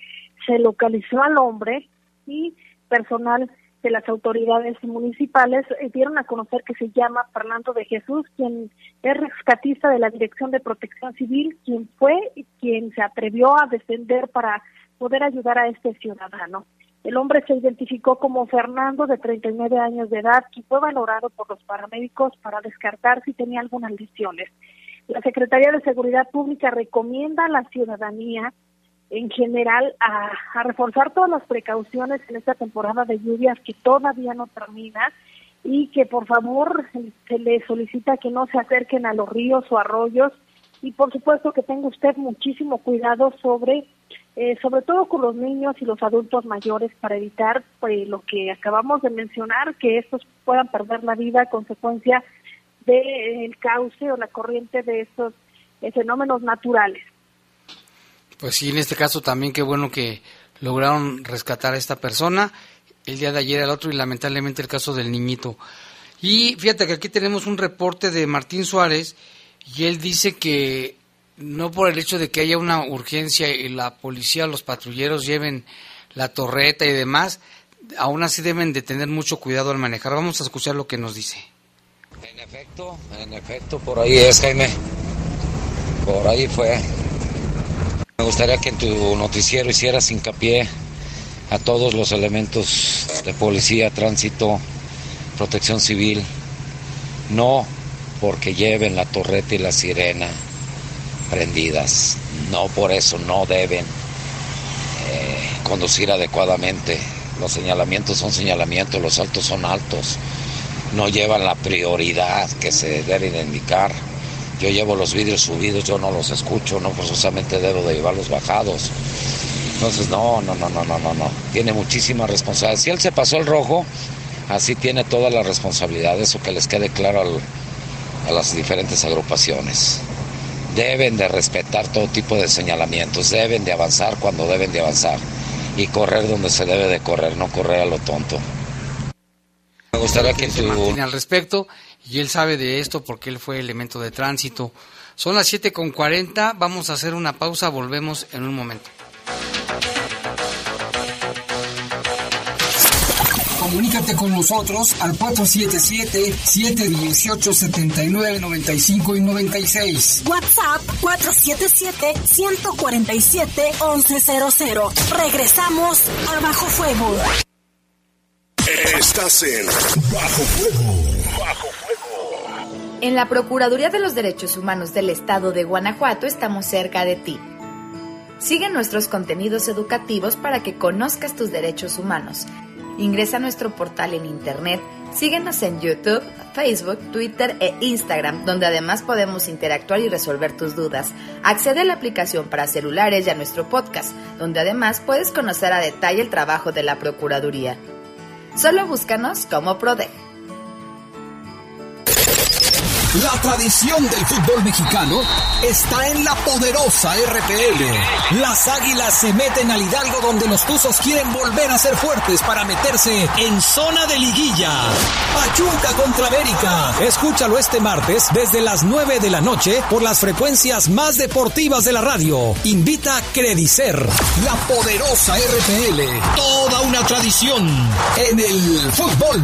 Se localizó al hombre y personal de las autoridades municipales eh, dieron a conocer que se llama Fernando de Jesús, quien es rescatista de la Dirección de Protección Civil, quien fue y quien se atrevió a descender para poder ayudar a este ciudadano. El hombre se identificó como Fernando, de 39 años de edad, y fue valorado por los paramédicos para descartar si tenía algunas lesiones. La Secretaría de Seguridad Pública recomienda a la ciudadanía en general a, reforzar todas las precauciones en esta temporada de lluvias que todavía no termina y que por favor se le solicita que no se acerquen a los ríos o arroyos y por supuesto que tenga usted muchísimo cuidado sobre eh, sobre todo con los niños y los adultos mayores para evitar pues, lo que acabamos de mencionar, que estos puedan perder la vida a consecuencia del cauce o la corriente de estos eh, fenómenos naturales. Pues sí, en este caso también qué bueno que lograron rescatar a esta persona el día de ayer al otro y lamentablemente el caso del niñito. Y fíjate que aquí tenemos un reporte de Martín Suárez y él dice que no por el hecho de que haya una urgencia y la policía, los patrulleros lleven la torreta y demás, aún así deben de tener mucho cuidado al manejar. Vamos a escuchar lo que nos dice. En efecto, en efecto, por ahí es, Jaime. Por ahí fue. Me gustaría que en tu noticiero hicieras hincapié a todos los elementos de policía, tránsito, protección civil. No porque lleven la torreta y la sirena prendidas. No por eso no deben eh, conducir adecuadamente. Los señalamientos son señalamientos, los altos son altos. No llevan la prioridad que se debe indicar. Yo llevo los vídeos subidos, yo no los escucho, no forzosamente debo de llevarlos bajados. Entonces, no, no, no, no, no, no, no. Tiene muchísima responsabilidad. Si él se pasó el rojo, así tiene toda la responsabilidad. Eso que les quede claro a las diferentes agrupaciones deben de respetar todo tipo de señalamientos, deben de avanzar cuando deben de avanzar y correr donde se debe de correr, no correr a lo tonto. Me gustaría que tu... al respecto y él sabe de esto porque él fue elemento de tránsito. Son las 7.40, vamos a hacer una pausa, volvemos en un momento. Comunícate con nosotros al 477-718-7995 y 96. WhatsApp 477-147-1100. Regresamos a Bajo Fuego. Estás en Bajo Fuego. Bajo Fuego. En la Procuraduría de los Derechos Humanos del Estado de Guanajuato estamos cerca de ti. Sigue nuestros contenidos educativos para que conozcas tus derechos humanos Ingresa a nuestro portal en internet, síguenos en YouTube, Facebook, Twitter e Instagram, donde además podemos interactuar y resolver tus dudas. Accede a la aplicación para celulares y a nuestro podcast, donde además puedes conocer a detalle el trabajo de la Procuraduría. Solo búscanos como PRODEG. La tradición del fútbol mexicano está en la poderosa RPL. Las águilas se meten al Hidalgo donde los Tuzos quieren volver a ser fuertes para meterse en zona de liguilla. Pachuca contra América. Escúchalo este martes desde las 9 de la noche por las frecuencias más deportivas de la radio. Invita a Credicer. La poderosa RPL. Toda una tradición en el fútbol.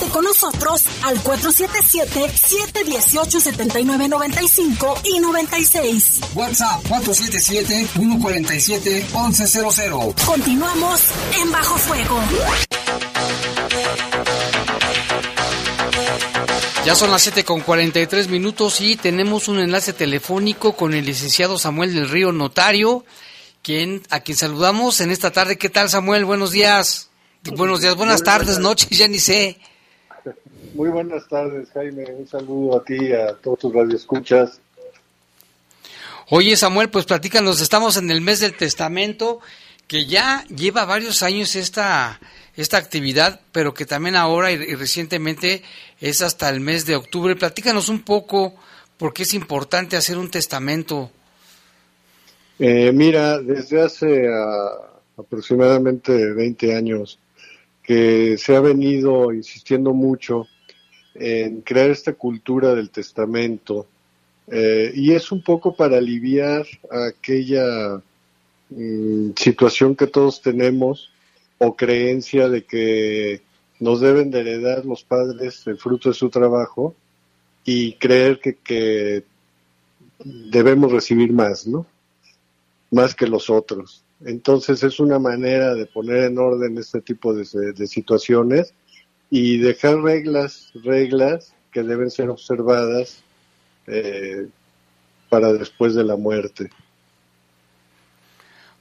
con nosotros al 477-718-7995 y 96. WhatsApp 477-147-1100. Continuamos en Bajo Fuego. Ya son las 7 con 43 minutos y tenemos un enlace telefónico con el licenciado Samuel del Río Notario, quien, a quien saludamos en esta tarde. ¿Qué tal, Samuel? Buenos días. Buenos días, buenas tardes, noches, ya ni sé. (laughs) Muy buenas tardes, Jaime. Un saludo a ti y a todos tus radioescuchas. Oye, Samuel, pues platícanos, estamos en el mes del testamento, que ya lleva varios años esta, esta actividad, pero que también ahora y, y recientemente es hasta el mes de octubre. Platícanos un poco por qué es importante hacer un testamento. Eh, mira, desde hace ah, aproximadamente 20 años que se ha venido insistiendo mucho en crear esta cultura del testamento eh, y es un poco para aliviar aquella mm, situación que todos tenemos o creencia de que nos deben de heredar los padres el fruto de su trabajo y creer que, que debemos recibir más, ¿no? Más que los otros. Entonces es una manera de poner en orden este tipo de, de situaciones y dejar reglas, reglas que deben ser observadas eh, para después de la muerte.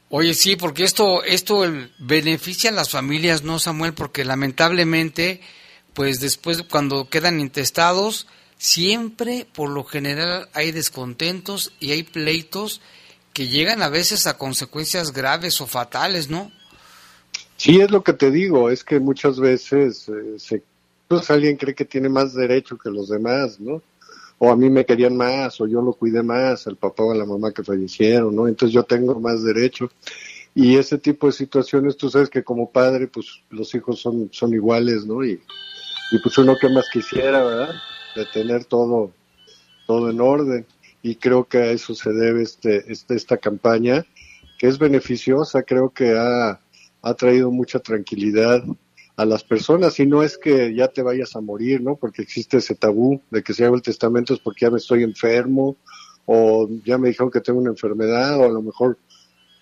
Oye, sí, porque esto, esto el- beneficia a las familias, ¿no, Samuel? Porque lamentablemente, pues después cuando quedan intestados, siempre, por lo general, hay descontentos y hay pleitos que llegan a veces a consecuencias graves o fatales, ¿no? Sí, es lo que te digo, es que muchas veces eh, se, pues alguien cree que tiene más derecho que los demás, ¿no? O a mí me querían más, o yo lo cuidé más, al papá o a la mamá que fallecieron, ¿no? Entonces yo tengo más derecho. Y ese tipo de situaciones, tú sabes que como padre, pues los hijos son, son iguales, ¿no? Y, pues uno que más quisiera, ¿verdad? De tener todo, todo en orden. Y creo que a eso se debe este, este, esta campaña, que es beneficiosa, creo que ha, ha traído mucha tranquilidad a las personas y no es que ya te vayas a morir, ¿no? Porque existe ese tabú de que si hago el testamento es porque ya me estoy enfermo o ya me dijeron que tengo una enfermedad o a lo mejor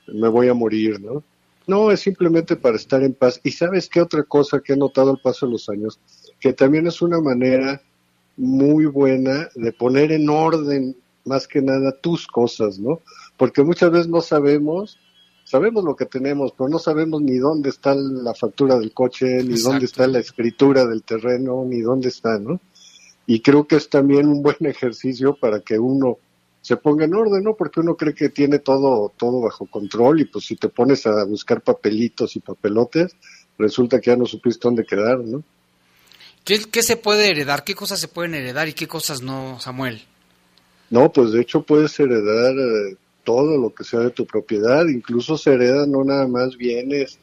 me voy a morir, ¿no? No, es simplemente para estar en paz. Y sabes qué otra cosa que he notado al paso de los años, que también es una manera muy buena de poner en orden más que nada tus cosas, ¿no? Porque muchas veces no sabemos sabemos lo que tenemos, pero no sabemos ni dónde está la factura del coche, ni Exacto. dónde está la escritura del terreno, ni dónde está, ¿no? Y creo que es también un buen ejercicio para que uno se ponga en orden, ¿no? Porque uno cree que tiene todo, todo bajo control y pues si te pones a buscar papelitos y papelotes, resulta que ya no supiste dónde quedar, ¿no? ¿Qué, qué se puede heredar? ¿Qué cosas se pueden heredar y qué cosas no, Samuel? No, pues de hecho puedes heredar eh, todo lo que sea de tu propiedad, incluso se heredan no nada más bienes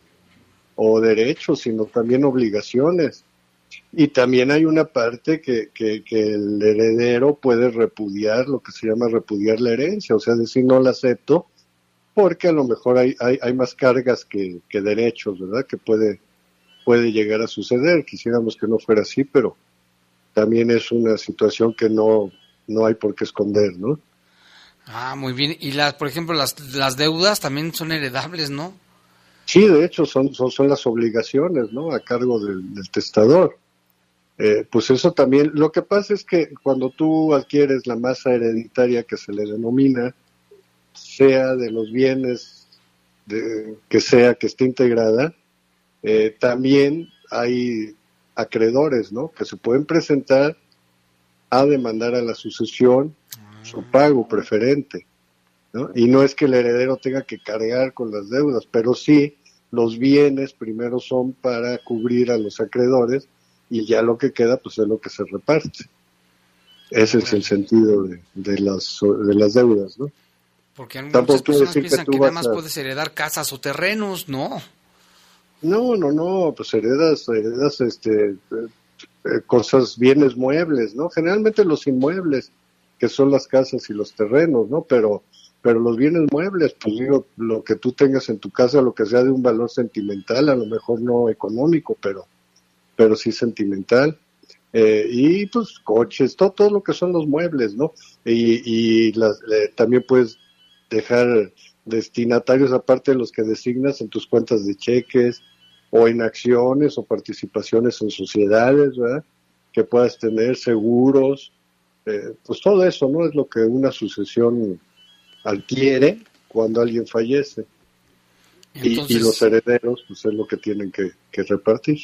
o derechos, sino también obligaciones. Y también hay una parte que, que, que el heredero puede repudiar, lo que se llama repudiar la herencia, o sea, decir no la acepto, porque a lo mejor hay, hay, hay más cargas que, que derechos, ¿verdad? Que puede, puede llegar a suceder. Quisiéramos que no fuera así, pero, también es una situación que no, no hay por qué esconder, ¿no? Ah, muy bien. Y las, por ejemplo, las, las deudas también son heredables, ¿no? Sí, de hecho son, son, son las obligaciones, ¿no? A cargo del, del testador. Eh, pues eso también, lo que pasa es que cuando tú adquieres la masa hereditaria que se le denomina, sea de los bienes de, que sea que esté integrada, eh, también hay acreedores, ¿no? Que se pueden presentar a demandar a la sucesión su pago preferente, ¿no? Y no es que el heredero tenga que cargar con las deudas, pero sí los bienes primero son para cubrir a los acreedores y ya lo que queda pues es lo que se reparte. Ese es el sentido de, de las, de las deudas, ¿no? Porque muchas personas que piensan que nada vas más a- puedes heredar casas o terrenos, no. No, no, no, pues heredas, heredas este, eh, cosas, bienes muebles, ¿no? Generalmente los inmuebles, que son las casas y los terrenos, ¿no? Pero, pero los bienes muebles, pues digo, lo que tú tengas en tu casa, lo que sea de un valor sentimental, a lo mejor no económico, pero, pero sí sentimental. Eh, y pues coches, todo, todo lo que son los muebles, ¿no? Y, y las, eh, también puedes dejar destinatarios aparte de los que designas en tus cuentas de cheques o en acciones o participaciones en sociedades, ¿verdad? Que puedas tener seguros, eh, pues todo eso, ¿no? Es lo que una sucesión adquiere cuando alguien fallece. Y- los herederos, pues es lo que tienen que, que repartir.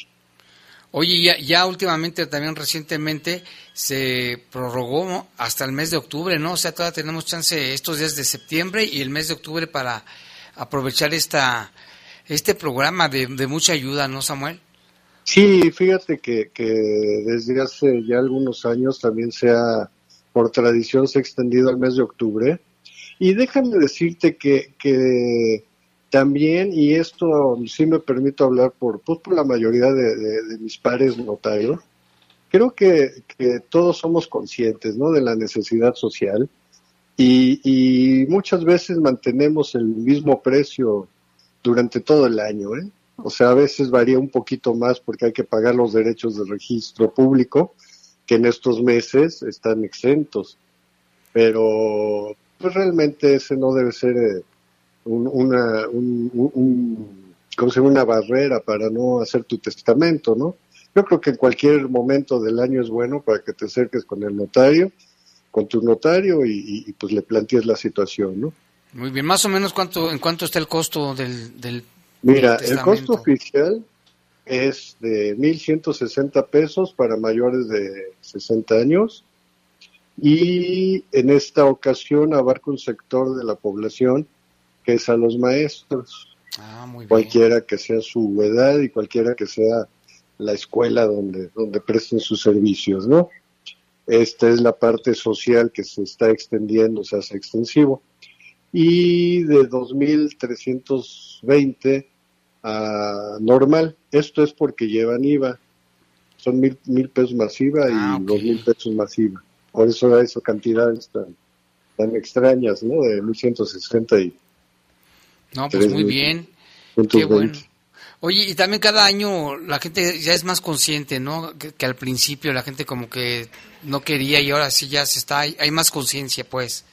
Oye, ya, ya últimamente, también recientemente, se prorrogó hasta el mes de octubre, ¿no? O sea, todavía tenemos chance estos días de septiembre y el mes de octubre para aprovechar esta este programa de, de mucha ayuda, ¿no, Samuel? Sí, fíjate que, que desde hace ya algunos años también se ha, por tradición, se ha extendido al mes de octubre. Y déjame decirte que, que también, y esto sí me permito hablar por, pues, por la mayoría de, de- de mis pares notarios, creo que, que todos somos conscientes ¿no? de la necesidad social y, y muchas veces mantenemos el mismo precio durante todo el año. ¿eh? O sea, a veces varía un poquito más porque hay que pagar los derechos de registro público, que en estos meses están exentos. Pero pues realmente ese no debe ser eh, un- una, un, un- un- una barrera para no hacer tu testamento, ¿no? Yo creo que en cualquier momento del año es bueno para que te acerques con el notario, con tu notario y- y, pues le plantees la situación, ¿no? Muy bien, más o menos cuánto, en cuánto está el costo del, del Mira, del el costo oficial es de 1.160 pesos para mayores de 60 años y en esta ocasión abarca un sector de la población que es a los maestros, Ah, muy bien. cualquiera que sea su edad y cualquiera que sea la escuela donde, donde presten sus servicios, ¿no? Esta es la parte social que se está extendiendo, se hace extensivo. Y de 2.320 a normal. Esto es porque llevan IVA. Son mil, mil pesos más IVA y dos mil pesos más IVA. Por eso da esas cantidades tan, tan extrañas, ¿no? De 1.160 y No, pues muy 3.000. bien. 120. Qué bueno. Oye, y también cada año la gente ya es más consciente, ¿no? Que, que al principio la gente como que no quería y ahora sí ya se está, hay, hay más conciencia, pues.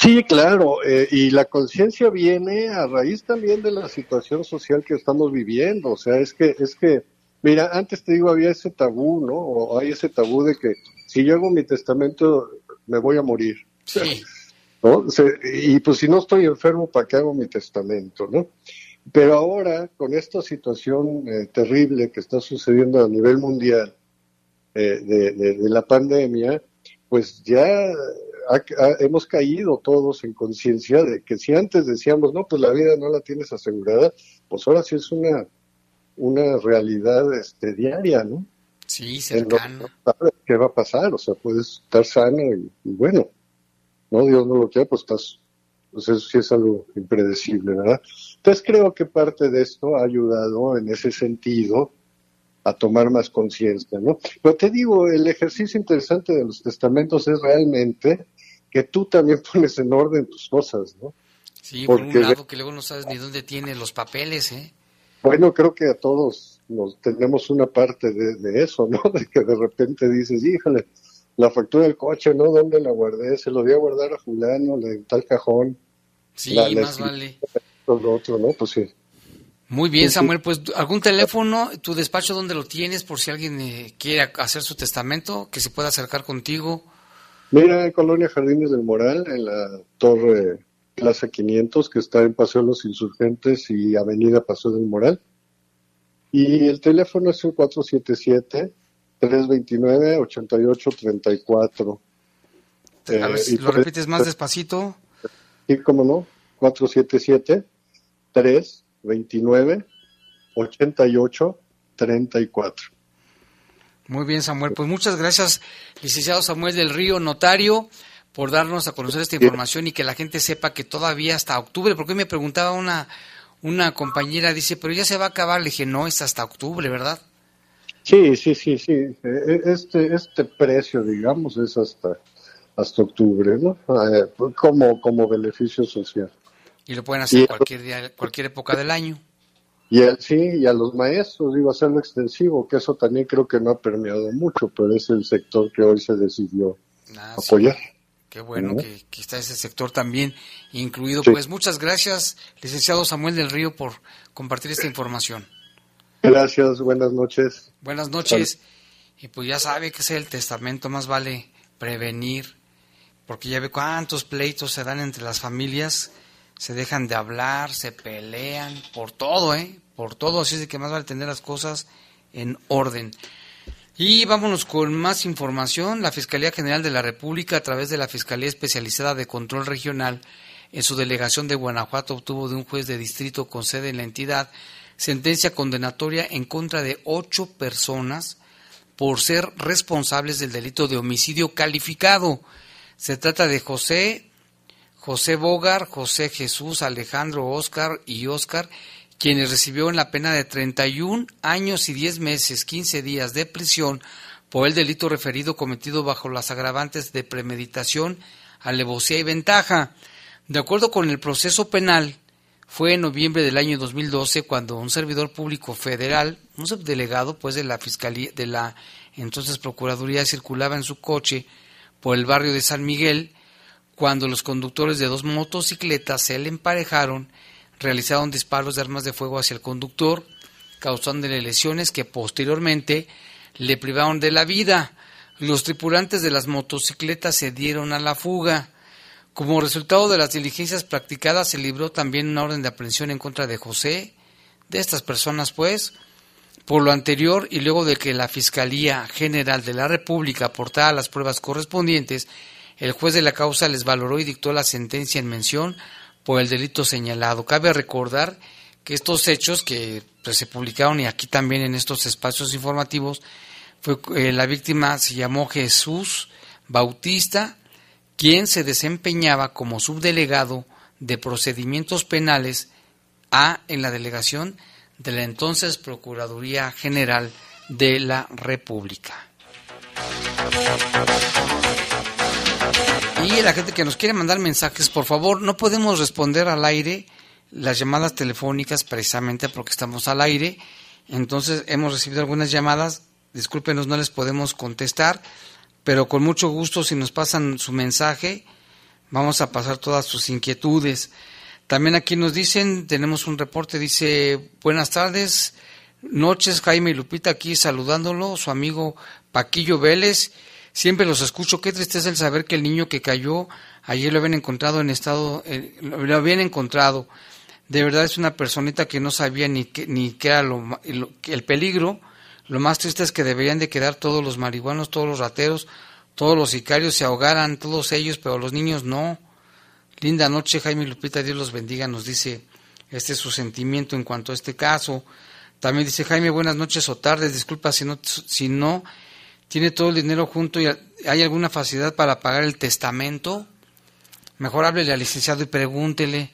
Sí, claro, eh, y la conciencia viene a raíz también de la situación social que estamos viviendo, o sea, es que, es que, mira, antes te digo, había ese tabú, ¿no? O hay ese tabú de que si yo hago mi testamento, me voy a morir. ¿no? Se- y pues si no estoy enfermo, ¿para qué hago mi testamento, no? Pero ahora, con esta situación eh, terrible que está sucediendo a nivel mundial eh, de, de- de la pandemia, pues ya ha- ha- hemos caído todos en conciencia de que si antes decíamos, no, pues la vida no la tienes asegurada, pues ahora sí es una, una realidad este, diaria, ¿no? Sí, no sabes qué va a pasar, o sea, puedes estar sano y, y bueno, no, Dios no lo quiera, pues estás, pues eso sí es algo impredecible, ¿verdad? Entonces creo que parte de esto ha ayudado en ese sentido a tomar más conciencia, ¿no? Pero te digo, el ejercicio interesante de los testamentos es realmente que tú también (laughs) pones en orden tus cosas, ¿no? Sí, por Porque- un lado que luego no sabes ni dónde tiene los papeles, ¿eh? Bueno, creo que a todos nos tenemos una parte de, de eso, ¿no? (laughs) De que de repente dices, híjole, la factura del coche, ¿no? ¿Dónde la guardé? Se lo di a guardar a fulano, la en tal cajón. Sí, La- la más vale. lo otro, ¿no? Pues sí. Muy bien, sí. Samuel, pues algún teléfono, tu despacho, ¿dónde lo tienes? Por si alguien eh, quiere hacer su testamento, que se pueda acercar contigo. Mira, en Colonia Jardines del Moral, en la torre Plaza 500, que está en Paseo de los Insurgentes y Avenida Paseo del Moral. Y el teléfono es el 477-329-8834. A ver Eh, si lo repites más despacito. Sí, cómo no, 477-329-8834. Muy bien, Samuel. Pues muchas gracias, licenciado Samuel del Río, notario, por darnos a conocer esta información y que la gente sepa que todavía hasta octubre, porque hoy me preguntaba una, una compañera, dice, pero ya se va a acabar. Le dije, no, es hasta octubre, ¿verdad? Sí, sí, sí, sí. Eh, Este, este precio, digamos, es hasta, hasta octubre, ¿no? Eh, como, como beneficio social. Y lo pueden hacer Y- cualquier día, cualquier época del año. Y el, sí, y a los maestros, digo, hacerlo extensivo, que eso también creo que no ha permeado mucho, pero es el sector que hoy se decidió Ah, sí. apoyar. Qué bueno que, que está ese sector también incluido. Sí. Pues muchas gracias, licenciado Samuel del Río, por compartir esta información. Gracias, buenas noches. Buenas noches. Y pues ya sabe que es el testamento, más vale prevenir, porque ya ve cuántos pleitos se dan entre las familias, se dejan de hablar, se pelean, por todo, ¿eh? Por todo, así es de que más vale tener las cosas en orden. Y vámonos con más información. La Fiscalía General de la República, a través de la Fiscalía Especializada de Control Regional, en su delegación de Guanajuato, obtuvo de un juez de distrito con sede en la entidad sentencia condenatoria en contra de ocho personas por ser responsables del delito de homicidio calificado. Se trata de José, José Bogar, José Jesús, Alejandro Oscar y Oscar, quienes recibieron la pena de 31 años y 10 meses, 15 días de prisión por el delito referido cometido bajo las agravantes de premeditación, alevosía y ventaja. De acuerdo con el proceso penal, fue en noviembre del año 2012 cuando un servidor público federal, un subdelegado pues de la fiscalía de la entonces procuraduría circulaba en su coche por el barrio de San Miguel cuando los conductores de dos motocicletas se le emparejaron, realizaron disparos de armas de fuego hacia el conductor, causándole lesiones que posteriormente le privaron de la vida. Los tripulantes de las motocicletas se dieron a la fuga. Como resultado de las diligencias practicadas, se libró también una orden de aprehensión en contra de José, de estas personas, pues. Por lo anterior, y luego de que la Fiscalía General de la República aportara las pruebas correspondientes, el juez de la causa les valoró y dictó la sentencia en mención por el delito señalado. Cabe recordar que estos hechos que pues, se publicaron y aquí también en estos espacios informativos, fue, eh, la víctima se llamó Jesús Bautista, quien se desempeñaba como subdelegado de procedimientos penales A en la delegación de la entonces Procuraduría General de la República. Y la gente que nos quiere mandar mensajes, por favor, no podemos responder al aire las llamadas telefónicas precisamente porque estamos al aire. Entonces hemos recibido algunas llamadas, discúlpenos, no les podemos contestar, pero con mucho gusto si nos pasan su mensaje, vamos a pasar todas sus inquietudes. También aquí nos dicen, tenemos un reporte, dice, buenas tardes, noches, Jaime y Lupita, aquí saludándolo, su amigo Paquillo Vélez. Siempre los escucho, qué tristeza el saber que el niño que cayó ayer lo habían encontrado en estado, lo habían encontrado. De verdad es una personita que no sabía ni qué, ni qué era lo, lo, el peligro. Lo más triste es que deberían de quedar todos los marihuanos, todos los rateros, todos los sicarios se ahogaran, todos ellos, pero los niños no. Linda noche, Jaime Lupita, Dios los bendiga, nos dice este es su sentimiento en cuanto a este caso. También dice Jaime, buenas noches o tardes, disculpa si no, si no tiene todo el dinero junto y hay alguna facilidad para pagar el testamento. Mejor háblele al licenciado y pregúntele.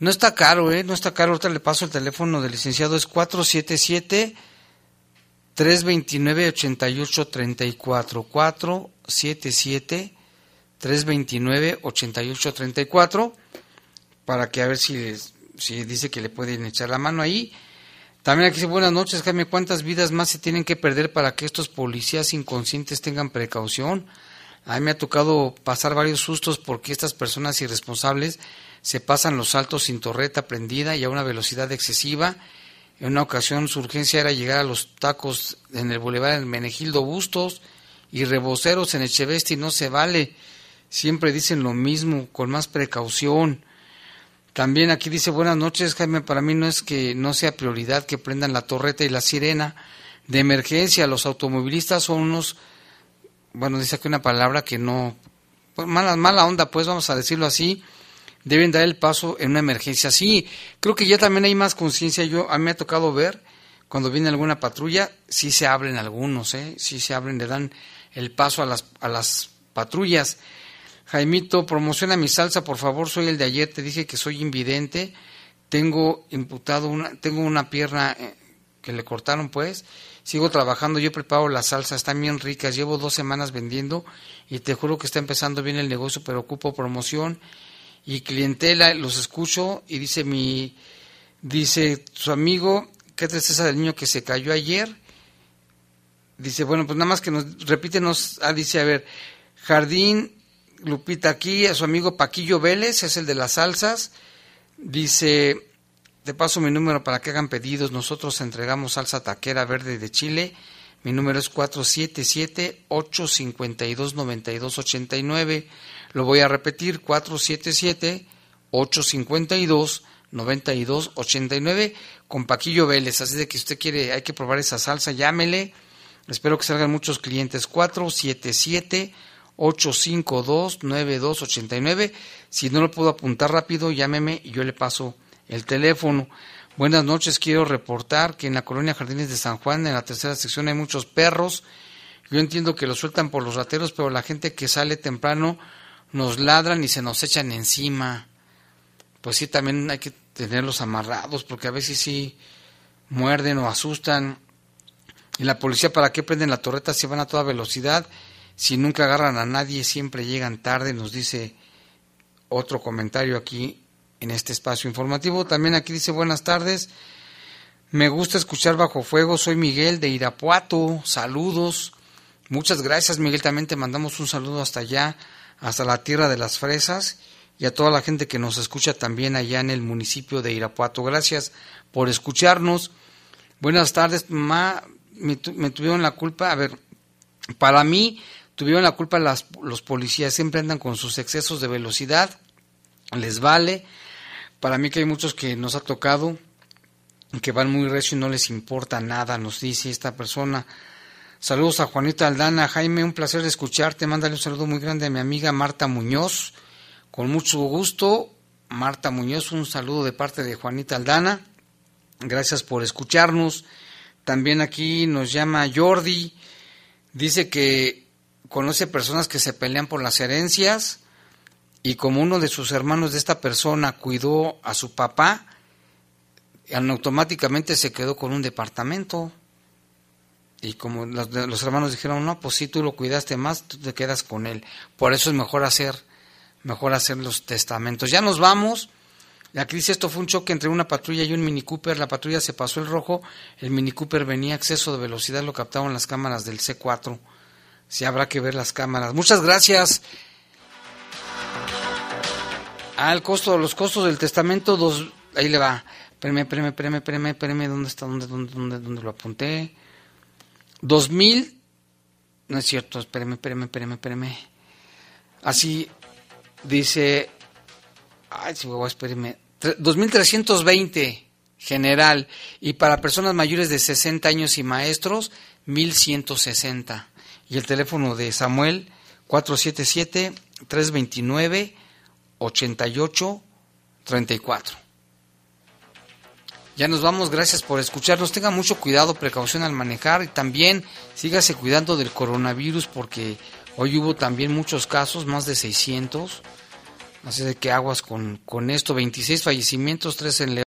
No está caro, ¿eh? No está caro. Ahorita le paso el teléfono del licenciado. Es 477 329 8834 477 329 8834 para que a ver si, si dice que le pueden echar la mano ahí. También aquí dice, buenas noches, Jaime, ¿cuántas vidas más se tienen que perder para que estos policías inconscientes tengan precaución? A mí me ha tocado pasar varios sustos porque estas personas irresponsables se pasan los saltos sin torreta prendida y a una velocidad excesiva. En una ocasión su urgencia era llegar a los tacos en el Boulevard Menegildo Bustos y reboceros en Echeveste y no se vale. Siempre dicen lo mismo, con más precaución. También aquí dice buenas noches, Jaime, para mí no es que no sea prioridad que prendan la torreta y la sirena de emergencia. Los automovilistas son unos, bueno, dice aquí una palabra que no, pues mala, mala onda, pues vamos a decirlo así, deben dar el paso en una emergencia. Sí, creo que ya también hay más conciencia. Yo, a mí me ha tocado ver cuando viene alguna patrulla, sí se abren algunos, ¿eh? sí se abren, le dan el paso a las, a las patrullas. Jaimito, promociona mi salsa, por favor, soy el de ayer, te dije que soy invidente, tengo imputado una, tengo una pierna eh, que le cortaron pues, sigo trabajando, yo preparo las salsas, están bien ricas, llevo dos semanas vendiendo y te juro que está empezando bien el negocio, pero ocupo promoción y clientela, los escucho y dice mi, dice su amigo, ¿qué tristeza del niño que se cayó ayer? Dice, bueno, pues nada más que nos, repítenos, ah, dice, a ver, Jardín Lupita aquí, a su amigo Paquillo Vélez, es el de las salsas. Dice, te paso mi número para que hagan pedidos. Nosotros entregamos salsa taquera verde de Chile. Mi número es 477-852-9289. Lo voy a repetir, 477-852-9289 con Paquillo Vélez. Así de que usted quiere, hay que probar esa salsa, llámele. Espero que salgan muchos clientes. 477 852-9289. Si no lo puedo apuntar rápido, llámeme y yo le paso el teléfono. Buenas noches, quiero reportar que en la colonia Jardines de San Juan, en la tercera sección, hay muchos perros. Yo entiendo que los sueltan por los rateros, pero la gente que sale temprano nos ladran y se nos echan encima. Pues sí, también hay que tenerlos amarrados, porque a veces sí muerden o asustan. Y la policía, ¿para qué prenden la torreta si van a toda velocidad? Si nunca agarran a nadie, siempre llegan tarde, nos dice otro comentario aquí en este espacio informativo. También aquí dice buenas tardes. Me gusta escuchar bajo fuego. Soy Miguel de Irapuato. Saludos. Muchas gracias, Miguel. También te mandamos un saludo hasta allá, hasta la tierra de las fresas y a toda la gente que nos escucha también allá en el municipio de Irapuato. Gracias por escucharnos. Buenas tardes, mamá. Me, me tuvieron la culpa. A ver, para mí tuvieron la culpa los policías, siempre andan con sus excesos de velocidad, les vale. Para mí que hay muchos que nos ha tocado, que van muy recio y no les importa nada, nos dice esta persona. Saludos a Juanita Aldana. Jaime, un placer escucharte. Mándale un saludo muy grande a mi amiga Marta Muñoz. Con mucho gusto, Marta Muñoz, un saludo de parte de Juanita Aldana. Gracias por escucharnos. También aquí nos llama Jordi. Dice que conoce personas que se pelean por las herencias y como uno de sus hermanos de esta persona cuidó a su papá, automáticamente se quedó con un departamento. Y como los, hermanos dijeron, no, pues si tú lo cuidaste más, tú te quedas con él. Por eso es mejor hacer, mejor hacer los testamentos. Ya nos vamos. La crisis, esto fue un choque entre una patrulla y un Mini Cooper. La patrulla se pasó el rojo, el Mini Cooper venía a exceso de velocidad, lo captaban las cámaras del C4 si habrá que ver las cámaras. Muchas gracias. Ah, costo, los costos del testamento, dos, ahí le va. Espérame, espérame, espérame, espérame, espérame, ¿dónde está? ¿Dónde, dónde, dónde, dónde lo apunté? Dos mil, no es cierto, espérame, espérame, espérame, espérame. Así dice, ay, si a espérame, 2320 general y para personas mayores de 60 años y maestros, 1160 y el teléfono de Samuel 477-329-8834. Ya nos vamos, gracias por escucharnos. Tenga mucho cuidado, precaución al manejar y también sígase cuidando del coronavirus porque hoy hubo también muchos casos, más de 600. Así de que aguas con, con esto, 26 fallecimientos, 3 en León.